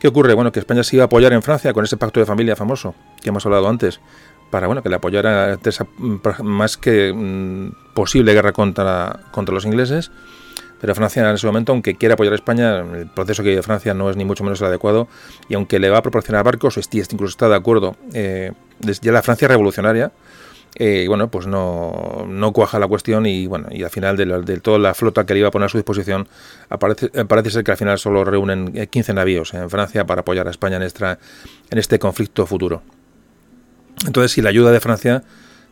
Speaker 2: ¿Qué ocurre? Bueno, que España se iba a apoyar en Francia con ese pacto de familia famoso que hemos hablado antes, para bueno, que le apoyara esa más que mm, posible guerra contra, contra los ingleses. Pero Francia en ese momento, aunque quiera apoyar a España, el proceso que vive Francia no es ni mucho menos el adecuado. Y aunque le va a proporcionar barcos, incluso está de acuerdo, eh, ya la Francia revolucionaria, eh, bueno, pues no, no, cuaja la cuestión y bueno, y al final de, toda la flota que le iba a poner a su disposición, aparece, eh, parece ser que al final solo reúnen 15 eh, navíos en Francia para apoyar a España en, esta, en este conflicto futuro. Entonces, si la ayuda de Francia,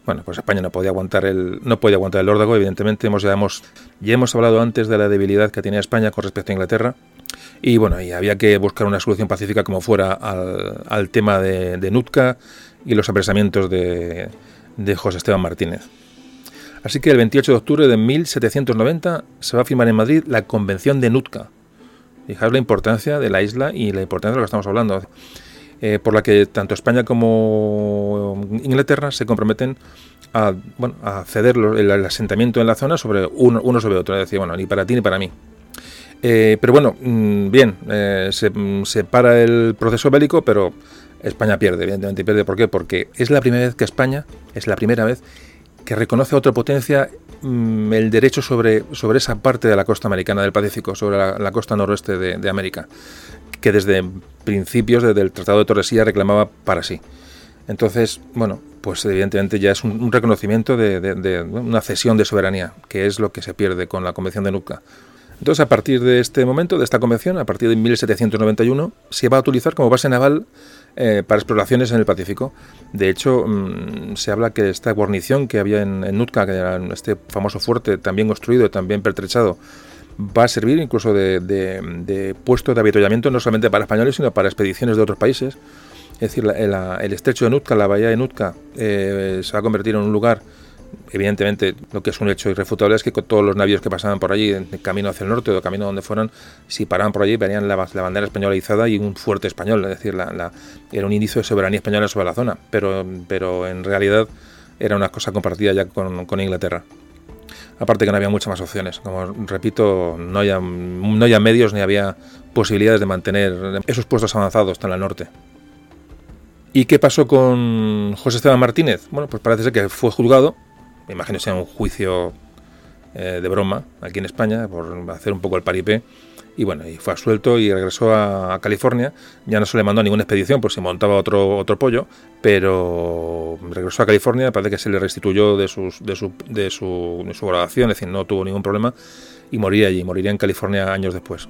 Speaker 2: bueno, pues España no podía aguantar el, no podía aguantar el órdago, evidentemente hemos, ya, hemos, ya hemos hablado antes de la debilidad que tenía España con respecto a Inglaterra. Y bueno, y había que buscar una solución pacífica como fuera al, al tema de, de Nutka y los apresamientos de, de José Esteban Martínez. Así que el 28 de octubre de 1790 se va a firmar en Madrid la Convención de Nutka. Fijaos la importancia de la isla y la importancia de lo que estamos hablando. eh, por la que tanto España como Inglaterra se comprometen a, bueno, a ceder el, asentamiento en la zona sobre uno, uno sobre otro, es decir, bueno, ni para ti ni para mí. Eh, pero bueno, mm, bien, eh, se, mm, se, para el proceso bélico, pero España pierde, evidentemente pierde. ¿Por qué? Porque es la primera vez que España, es la primera vez que reconoce a otra potencia mm, el derecho sobre, sobre esa parte de la costa americana del Pacífico, sobre la, costa noroeste de, América, que desde principios, desde el Tratado de Torresía, reclamaba para sí. Entonces, bueno, pues evidentemente ya es un, reconocimiento de, una cesión de soberanía, que es lo que se pierde con la Convención de Nuca. Entonces, a partir de este momento, de esta convención, a partir de 1791, se va a utilizar como base naval eh, para exploraciones en el Pacífico. De hecho, mm, se habla que esta guarnición que había en, Nutka, que era este famoso fuerte también construido también pertrechado, va a servir incluso de, puesto de avituallamiento no solamente para españoles, sino para expediciones de otros países. Es decir, el estrecho de Nutka, la bahía de Nutka, eh, se va a convertir en un lugar evidentemente lo que es un hecho irrefutable es que todos los navíos que pasaban por allí, en camino hacia el norte o camino donde fueran, si paraban por allí venían la, bandera española izada y un fuerte español, es decir, la, era un inicio de soberanía española sobre la zona, pero, pero en realidad era una cosa compartida ya con, Inglaterra. Aparte que no había muchas más opciones. Como repito, no había, no había medios ni había posibilidades de mantener esos puestos avanzados hasta el norte. ¿Y qué pasó con José Esteban Martínez? Bueno, pues parece ser que fue juzgado me imagino sea un juicio eh, de broma aquí en España por hacer un poco el paripé. Y bueno, y fue absuelto y regresó a, California. Ya no se le mandó a ninguna expedición por si montaba otro, otro pollo, pero regresó a California. Parece que se le restituyó de, sus, de, su, de, su, de su graduación, es decir, no tuvo ningún problema y moría allí. Moriría en California años después.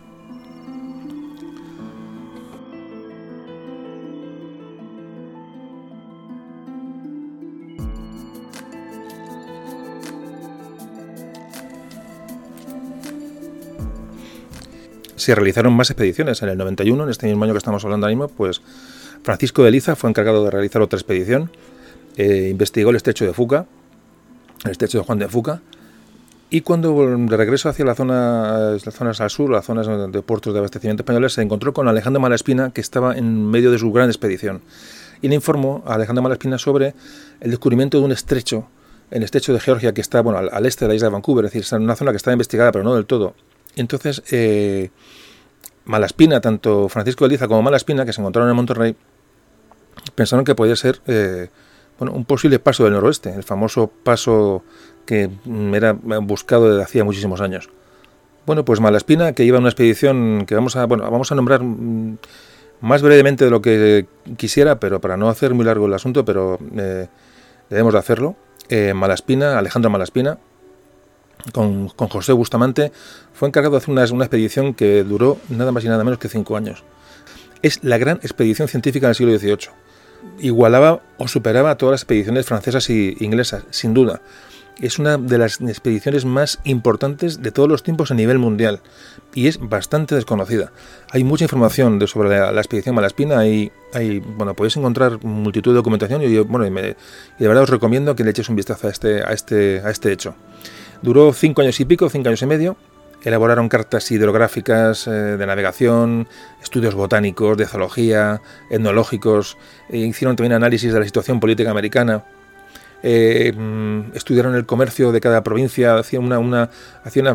Speaker 2: Se realizaron más expediciones. En el 91, en este mismo año que estamos hablando ahora mismo, pues Francisco de Liza fue encargado de realizar otra expedición. Eh, investigó el estrecho de Fuca, el estrecho de Juan de Fuca, y cuando de regreso hacia las zonas al sur, las zonas de puertos de abastecimiento españoles, se encontró con Alejandro Malaspina, que estaba en medio de su gran expedición. Y le informó a Alejandro Malaspina sobre el descubrimiento de un estrecho, el estrecho de Georgia, que está bueno, al, este de la isla de Vancouver, es decir, es una zona que está investigada, pero no del todo. Entonces, eh, Malaspina, tanto Francisco de Liza como Malaspina, que se encontraron en Monterrey, pensaron que podía ser eh, bueno, un posible paso del noroeste, el famoso paso que era buscado desde hacía muchísimos años. Bueno, pues Malaspina, que iba a una expedición que vamos a, bueno, vamos a nombrar mm, más brevemente de lo que quisiera, pero para no hacer muy largo el asunto, pero eh, debemos de hacerlo. Eh, Malaspina, Alejandro Malaspina, con, José Bustamante, fue encargado de hacer una, una, expedición que duró nada más y nada menos que cinco años. Es la gran expedición científica del siglo XVIII. Igualaba o superaba a todas las expediciones francesas e inglesas, sin duda. Es una de las expediciones más importantes de todos los tiempos a nivel mundial y es bastante desconocida. Hay mucha información de, sobre la, expedición Malaspina y hay, bueno, podéis encontrar multitud de documentación y, bueno, y, de verdad os recomiendo que le eches un vistazo a este, a este, a este hecho. Duró cinco años y pico, cinco años y medio. Elaboraron cartas hidrográficas eh, de navegación, estudios botánicos, de zoología, etnológicos, e hicieron también análisis de la situación política americana. Eh, estudiaron el comercio de cada provincia, hacían una, una,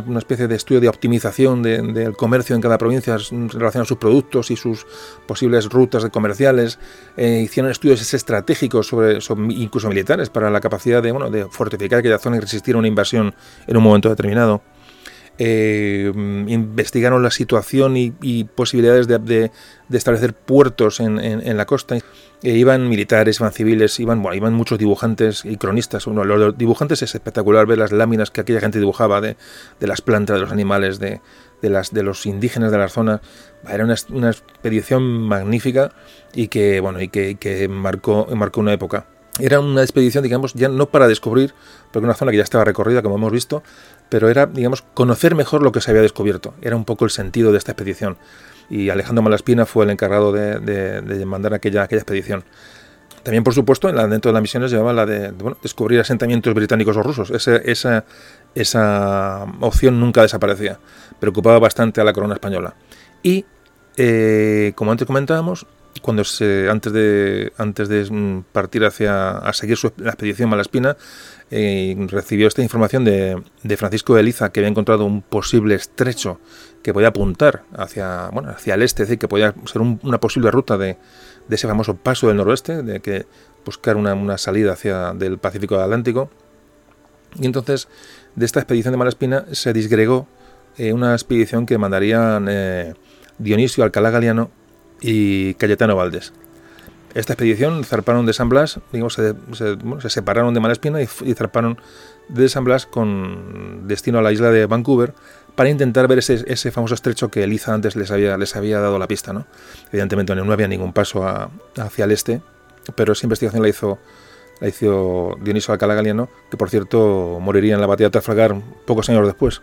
Speaker 2: una, especie de estudio de optimización del comercio en cada provincia en relación a sus productos y sus posibles rutas comerciales. Eh, hicieron estudios estratégicos, sobre, incluso militares, para la capacidad de, bueno, de fortificar aquella zona y resistir una invasión en un momento determinado. Eh, investigaron la situación y, posibilidades de, establecer puertos en, la costa. Eh, iban militares, iban civiles, iban, bueno, iban muchos dibujantes y cronistas. Uno, los dibujantes es espectacular ver las láminas que aquella gente dibujaba de, las plantas, de los animales, de, los indígenas de la zona. Era una, expedición magnífica y que, bueno, y que, marcó, marcó una época. Era una expedición, digamos, ya no para descubrir, porque una zona que ya estaba recorrida, como hemos visto, pero era, digamos, conocer mejor lo que se había descubierto. Era un poco el sentido de esta expedición. Y Alejandro Malaspina fue el encargado de, mandar aquella, aquella expedición. También, por supuesto, dentro de las misiones llevaba la de, descubrir asentamientos británicos o rusos. esa, esa opción nunca desaparecía. Preocupaba bastante a la corona española. Y, eh, como antes comentábamos, cuando se, antes de antes de mm, partir hacia a seguir su, la expedición Malaspina, eh, recibió esta información de, Francisco de Eliza que había encontrado un posible estrecho que podía apuntar hacia bueno hacia el este, es decir, que podía ser un, una posible ruta de, ese famoso paso del noroeste, de que buscar una, salida hacia del Pacífico Atlántico. Y entonces de esta expedición de Malaspina se disgregó eh, una expedición que mandarían eh, Dionisio Alcalá Galiano y Cayetano Valdés. Esta expedición zarparon de San Blas, digamos, se, separaron de Malaspina y, zarparon de San Blas con destino a la isla de Vancouver para intentar ver ese, famoso estrecho que Eliza antes les había, dado la pista. ¿no? Evidentemente no había ningún paso hacia el este, pero esa investigación la hizo la hizo Dionisio Alcalá Galiano, que por cierto moriría en la batalla de Trafalgar pocos años después.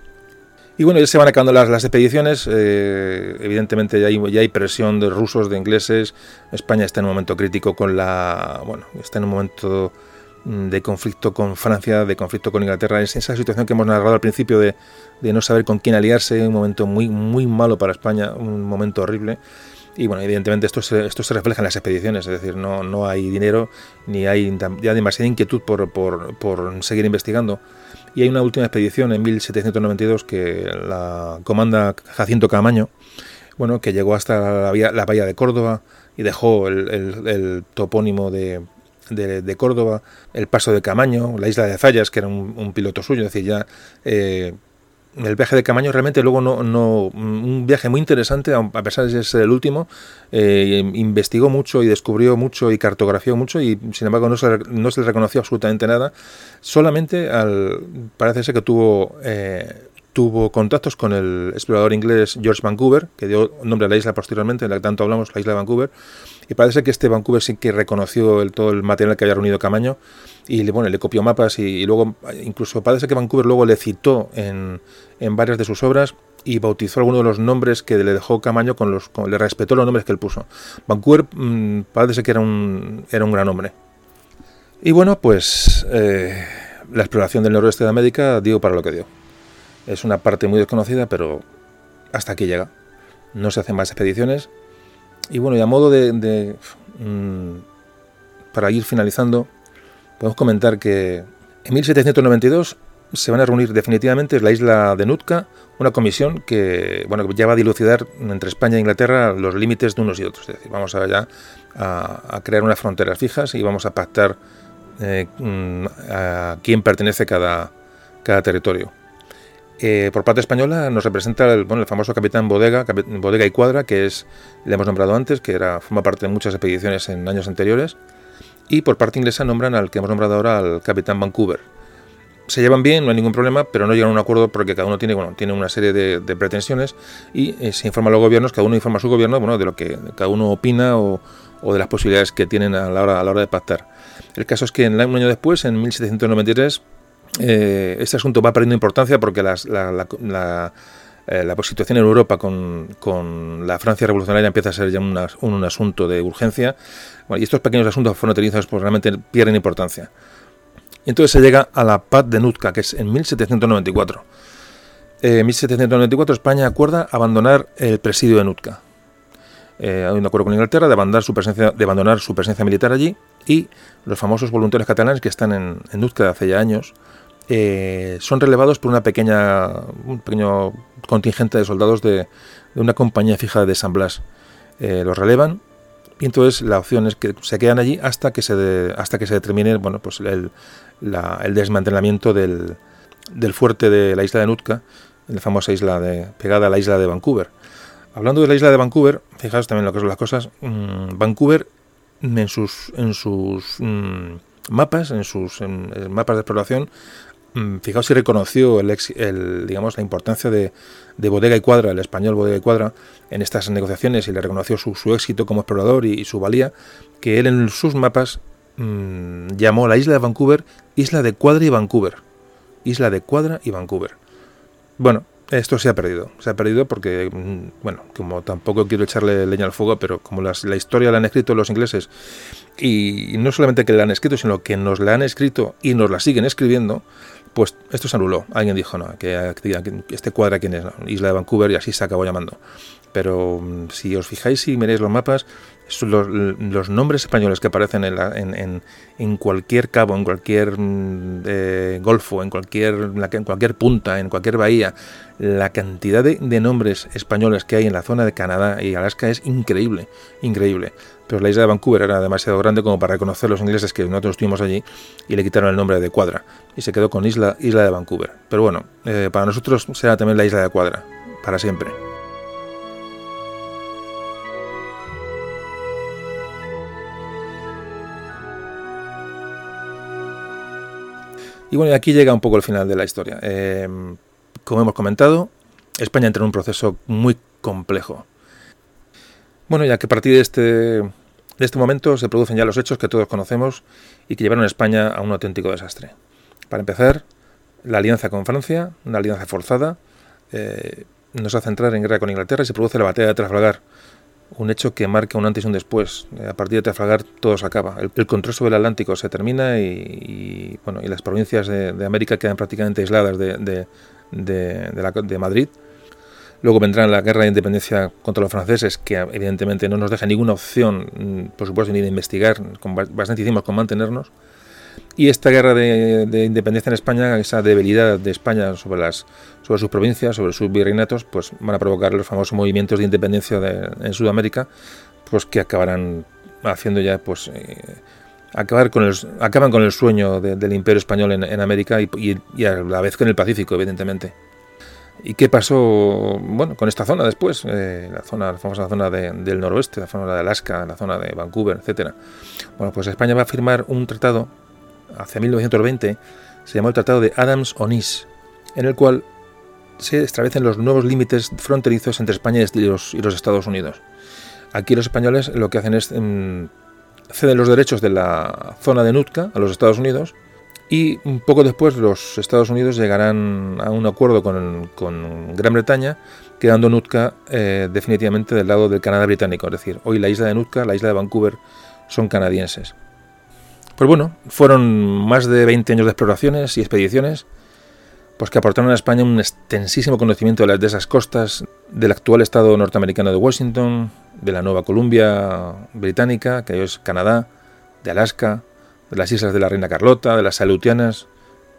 Speaker 2: Y bueno, ya se van acabando las, las expediciones, eh, evidentemente ya hay, ya hay, presión de rusos, de ingleses, España está en un momento crítico con la... bueno, está en un momento de conflicto con Francia, de conflicto con Inglaterra, es esa situación que hemos narrado al principio de, de no saber con quién aliarse, un momento muy, muy malo para España, un momento horrible. Y bueno, evidentemente esto se, esto se refleja en las expediciones, es decir, no, no hay dinero ni hay ya demasiada inquietud por, por, por seguir investigando. Y hay una última expedición en 1792 que la comanda Jacinto Camaño, bueno, que llegó hasta la, bahía de Córdoba y dejó el, topónimo de, Córdoba, el paso de Camaño, la isla de Zayas, que era un, un piloto suyo, es decir, ya eh, el viaje de Camaño realmente luego no, no un viaje muy interesante a pesar de ser el último eh, investigó mucho y descubrió mucho y cartografió mucho y sin embargo no se, no se le reconoció absolutamente nada. Solamente al parece ser que tuvo eh, tuvo contactos con el explorador inglés George Vancouver que dio nombre a la isla posteriormente en la que tanto hablamos la isla de Vancouver y parece que este Vancouver sí que reconoció el, todo el material que había reunido Camaño y le, bueno, le copió mapas y, luego incluso parece que Vancouver luego le citó en, en varias de sus obras y bautizó algunos de los nombres que le dejó Camaño con los le respetó los nombres que él puso. Vancouver mmm, parece que era un era un gran hombre. Y bueno, pues eh, la exploración del noroeste de América dio para lo que dio. Es una parte muy desconocida, pero hasta aquí llega. No se hacen más expediciones. Y bueno, y a modo de, mmm, para ir finalizando, podemos comentar que en 1792 se van a reunir definitivamente en la isla de Nootka, una comisión que bueno ya va a dilucidar entre España e Inglaterra los límites de unos y otros. Es decir, vamos a, ya a, a crear unas fronteras fijas y vamos a pactar eh, a quién pertenece cada, cada territorio. Eh, por parte española nos representa el, bueno, el famoso capitán Bodega, Bodega y Cuadra, que es le hemos nombrado antes, que era forma parte de muchas expediciones en años anteriores. Y por parte inglesa nombran al que hemos nombrado ahora al capitán Vancouver. Se llevan bien, no hay ningún problema, pero no llegan a un acuerdo porque cada uno tiene, bueno, tiene una serie de, de pretensiones y eh, se informa a los gobiernos, cada uno informa a su gobierno bueno, de lo que cada uno opina o, o de las posibilidades que tienen a la, hora, a la hora de pactar. El caso es que en, un año después, en 1793, este asunto va perdiendo importancia porque la, eh, situación en Europa con, la Francia revolucionaria empieza a ser ya un, un, asunto de urgencia. Y estos pequeños asuntos fronterizos pues, realmente pierden importancia. Y entonces se llega a la paz de Nootka, que es en 1794. Eh, en 1794 España acuerda abandonar el presidio de Nootka. Eh, hay un acuerdo con Inglaterra de abandonar, su presencia, de abandonar su presencia militar allí y los famosos voluntarios catalanes que están en, en de hace ya años eh, son relevados por una pequeña, un pequeño contingente de soldados de, de una compañía fija de San Blas. Eh, los relevan y entonces la opción es que se quedan allí hasta que se, de, hasta que se determine bueno, pues el, la, el desmantelamiento del, del, fuerte de la isla de Nootka, la famosa isla de, pegada a la isla de Vancouver. Hablando de la isla de Vancouver, fijaos también lo que son las cosas, mmm, Vancouver en sus, en sus mmm, mapas, en sus mapas de exploración, Mm, fijaos si reconoció el, el, digamos, la importancia de, de, Bodega y Cuadra, el español Bodega y Cuadra, en estas negociaciones y le reconoció su, éxito como explorador y, su valía, que él en sus mapas mmm, llamó la isla de Vancouver Isla de Cuadra y Vancouver. Isla de Cuadra y Vancouver. Bueno, esto se ha perdido. Se ha perdido porque, mm, bueno, como tampoco quiero echarle leña al fuego, pero como las, la historia la han escrito los ingleses, y no solamente que la han escrito, sino que nos la han escrito y nos la siguen escribiendo, pues esto se anuló. Alguien dijo, no, que, este cuadra quién es, no, Isla de Vancouver, y así se acabó llamando. pero mm, si os fijáis y miráis los mapas, los, nombres españoles que aparecen en, en, en, cualquier cabo, en cualquier mm, eh, golfo, en cualquier, en cualquier punta, en cualquier bahía, la cantidad de, de, nombres españoles que hay en la zona de Canadá y Alaska es increíble, increíble. Pero la isla de Vancouver era demasiado grande como para reconocer los ingleses que nosotros estuvimos allí y le quitaron el nombre de Cuadra y se quedó con isla, isla de Vancouver. Pero bueno, eh, para nosotros será también la isla de Cuadra, para siempre. Y bueno, aquí llega un poco el final de la historia. Eh, como hemos comentado, España entra en un proceso muy complejo. Bueno, ya que a partir de este, de este momento se producen ya los hechos que todos conocemos y que llevaron a España a un auténtico desastre. Para empezar, la alianza con Francia, una alianza forzada, eh, nos hace entrar en guerra con Inglaterra y se produce la batalla de Trafalgar, un hecho que marca un antes y un después. Eh, a partir de Trafalgar todo se acaba. El, control sobre el Atlántico se termina y, bueno, y las provincias de, América quedan prácticamente aisladas de, de, Madrid. Luego vendrá la guerra de independencia contra los franceses, que evidentemente no nos deja ninguna opción, mm, por supuesto, ni de investigar, con bastante hicimos con mantenernos. Y esta guerra de, independencia en España, esa debilidad de España sobre, sus provincias, sobre sus virreinatos, pues van a provocar los famosos movimientos de independencia en Sudamérica, pues que acabarán haciendo ya, pues, eh, acabar con el, acaban con el sueño del imperio español en, América y, a la vez con el Pacífico, evidentemente. ¿Y qué pasó bueno, con esta zona después? Eh, la, zona, la famosa zona del noroeste, la zona de Alaska, la zona de Vancouver, etcétera. Bueno, pues España va a firmar un tratado hacia 1920, se llamó el Tratado de Adams-Onís, en el cual se establecen los nuevos límites fronterizos entre España y los, Estados Unidos. Aquí los españoles lo que hacen es mm, ceden los derechos de la zona de Nootka a los Estados Unidos y poco después los Estados Unidos llegarán a un acuerdo con, Gran Bretaña, quedando Nootka eh, definitivamente del lado del Canadá británico. Es decir, hoy la isla de Nootka, la isla de Vancouver, son canadienses. Pues bueno, fueron más de 20 años de exploraciones y expediciones pues que aportaron a España un extensísimo conocimiento de, las, de esas costas, del actual estado norteamericano de Washington, de la Nueva Columbia británica, que hoy es Canadá, de Alaska, de las islas de la Reina Carlota, de las Salutianas.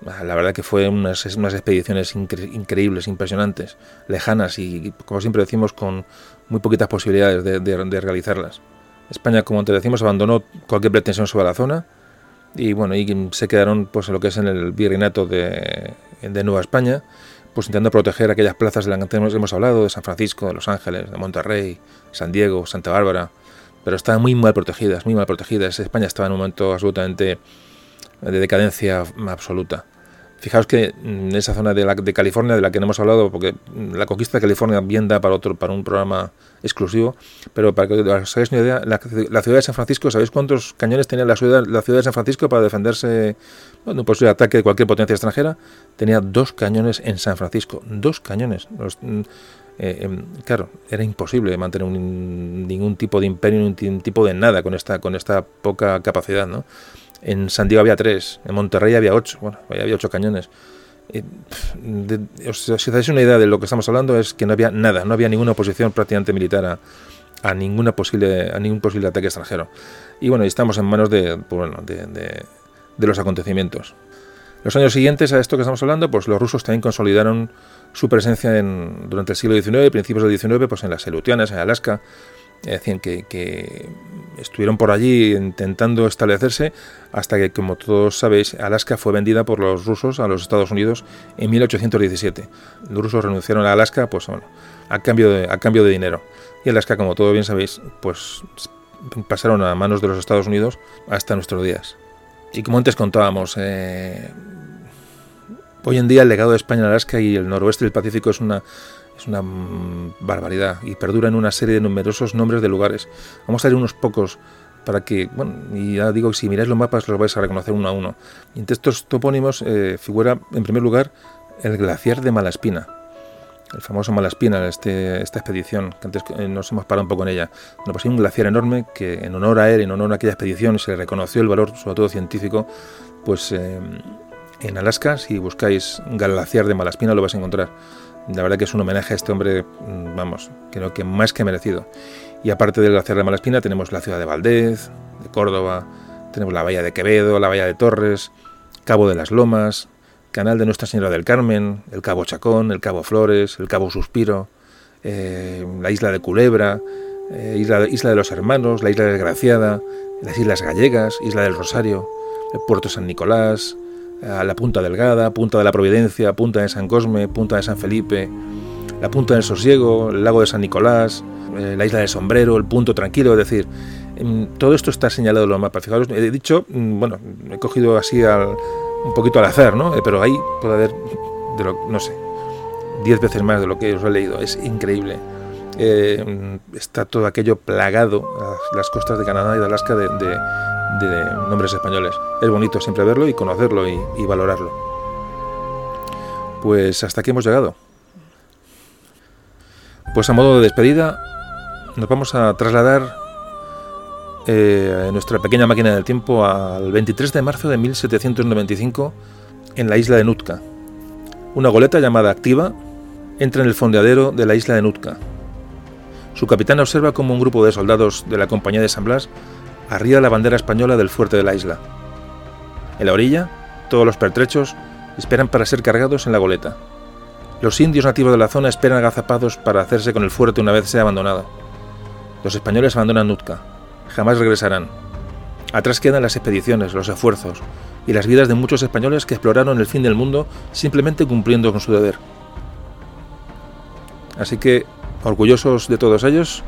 Speaker 2: Ah, la verdad que fue unas, unas expediciones increíbles, impresionantes, lejanas y, como siempre decimos, con muy poquitas posibilidades de, realizarlas. España, como te decimos, abandonó cualquier pretensión sobre la zona y bueno, y se quedaron pues en lo que es en el virreinato de, de Nueva España, pues intentando proteger aquellas plazas de las que hemos hablado, de San Francisco, de Los Ángeles, de Monterrey, San Diego, Santa Bárbara, pero estaban muy mal protegidas, muy mal protegidas. España estaba en un momento absolutamente de decadencia absoluta. Fijaos que en esa zona de, la, de California, de la que no hemos hablado, porque la conquista de California bien da para otro, para un programa exclusivo, pero para que os hagáis una idea, la, ciudad de San Francisco, ¿sabéis cuántos cañones tenía la ciudad, la ciudad de San Francisco para defenderse de un posible ataque de cualquier potencia extranjera? Tenía dos cañones en San Francisco, dos cañones. Mm, eh, em, claro, era imposible mantener ningún tipo de imperio, ningún tipo de nada con esta, con esta poca capacidad, ¿no? En San Diego había tres, en Monterrey había ocho, bueno, había ocho cañones. si os dais una idea de lo que estamos hablando, es que no había nada, no había ninguna oposición prácticamente militar a, ninguna posible, a ningún posible ataque extranjero. Y bueno, estamos en manos de, pues bueno, de, de, los acontecimientos. Los años siguientes a esto que estamos hablando, pues los rusos también consolidaron su presencia en, durante el siglo XIX, principios del XIX, pues en las Selutianas, en Alaska, decían que, estuvieron por allí intentando establecerse hasta que, como todos sabéis, Alaska fue vendida por los rusos a los Estados Unidos en 1817. Los rusos renunciaron a Alaska, pues bueno, a cambio de, a cambio de dinero. Y Alaska, como todos bien sabéis, pues pasaron a manos de los Estados Unidos hasta nuestros días. Y como antes contábamos, eh, hoy en día el legado de España en Alaska y el noroeste del Pacífico es una es una mm, barbaridad y perdura en una serie de numerosos nombres de lugares. Vamos a ver unos pocos para que, bueno, y ya digo si miráis los mapas los vais a reconocer uno a uno. Y entre estos topónimos eh, figura en primer lugar el glaciar de Malaspina, el famoso Malaspina, este, esta expedición, que antes eh, nos hemos parado un poco en ella. Bueno, pues hay un glaciar enorme que en honor a él, en honor a aquella expedición, se reconoció el valor, sobre todo científico, pues eh, en Alaska, si buscáis glaciar de Malaspina lo vais a encontrar La verdad que es un homenaje a este hombre, mm, vamos, creo que más que merecido. Y aparte del glaciar de Malaspina tenemos la ciudad de Valdez, de Córdoba, tenemos la bahía de Quevedo, la bahía de Torres, Cabo de las Lomas, Canal de Nuestra Señora del Carmen, el Cabo Chacón, el Cabo Flores, el Cabo Suspiro, eh, la isla de Culebra, eh, isla, isla, de los Hermanos, la isla Desgraciada, las Islas Gallegas, Isla del Rosario, el Puerto San Nicolás, eh, la Punta Delgada, Punta de la Providencia, Punta de San Cosme, Punta de San Felipe, la Punta del Sosiego, el Lago de San Nicolás, la Isla del Sombrero, el Punto Tranquilo, es decir, todo esto está señalado en los mapas. Fijaros, he dicho, mm, bueno, he cogido así un poquito al azar, ¿no? Eh, pero ahí puede haber, de lo, no sé, diez veces más de lo que os he leído. Es increíble. Eh, está todo aquello plagado, las, costas de Canadá y de Alaska, de, nombres españoles. Es bonito siempre verlo y conocerlo y, y valorarlo. Pues hasta aquí hemos llegado. Pues a modo de despedida, nos vamos a trasladar eh, nuestra pequeña máquina del tiempo al 23 de marzo de 1795 en la isla de Nutka. Una goleta llamada Activa entra en el fondeadero de la isla de Nutka. Su capitán observa cómo un grupo de soldados de la compañía de San Blas arriba la bandera española del fuerte de la isla. En la orilla, todos los pertrechos esperan para ser cargados en la goleta. Los indios nativos de la zona esperan agazapados para hacerse con el fuerte una vez sea abandonado. Los españoles abandonan Nutka, jamás regresarán. Atrás quedan las expediciones, los esfuerzos y las vidas de muchos españoles que exploraron el fin del mundo simplemente cumpliendo con su deber. Así que, orgullosos de todos ellos,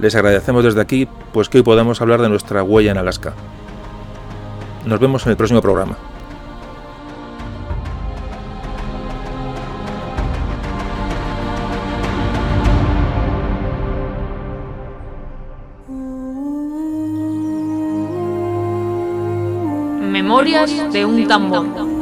Speaker 2: les agradecemos desde aquí pues que hoy podamos hablar de nuestra huella en Alaska. Nos vemos en el próximo programa.
Speaker 3: Memorias de un tambor.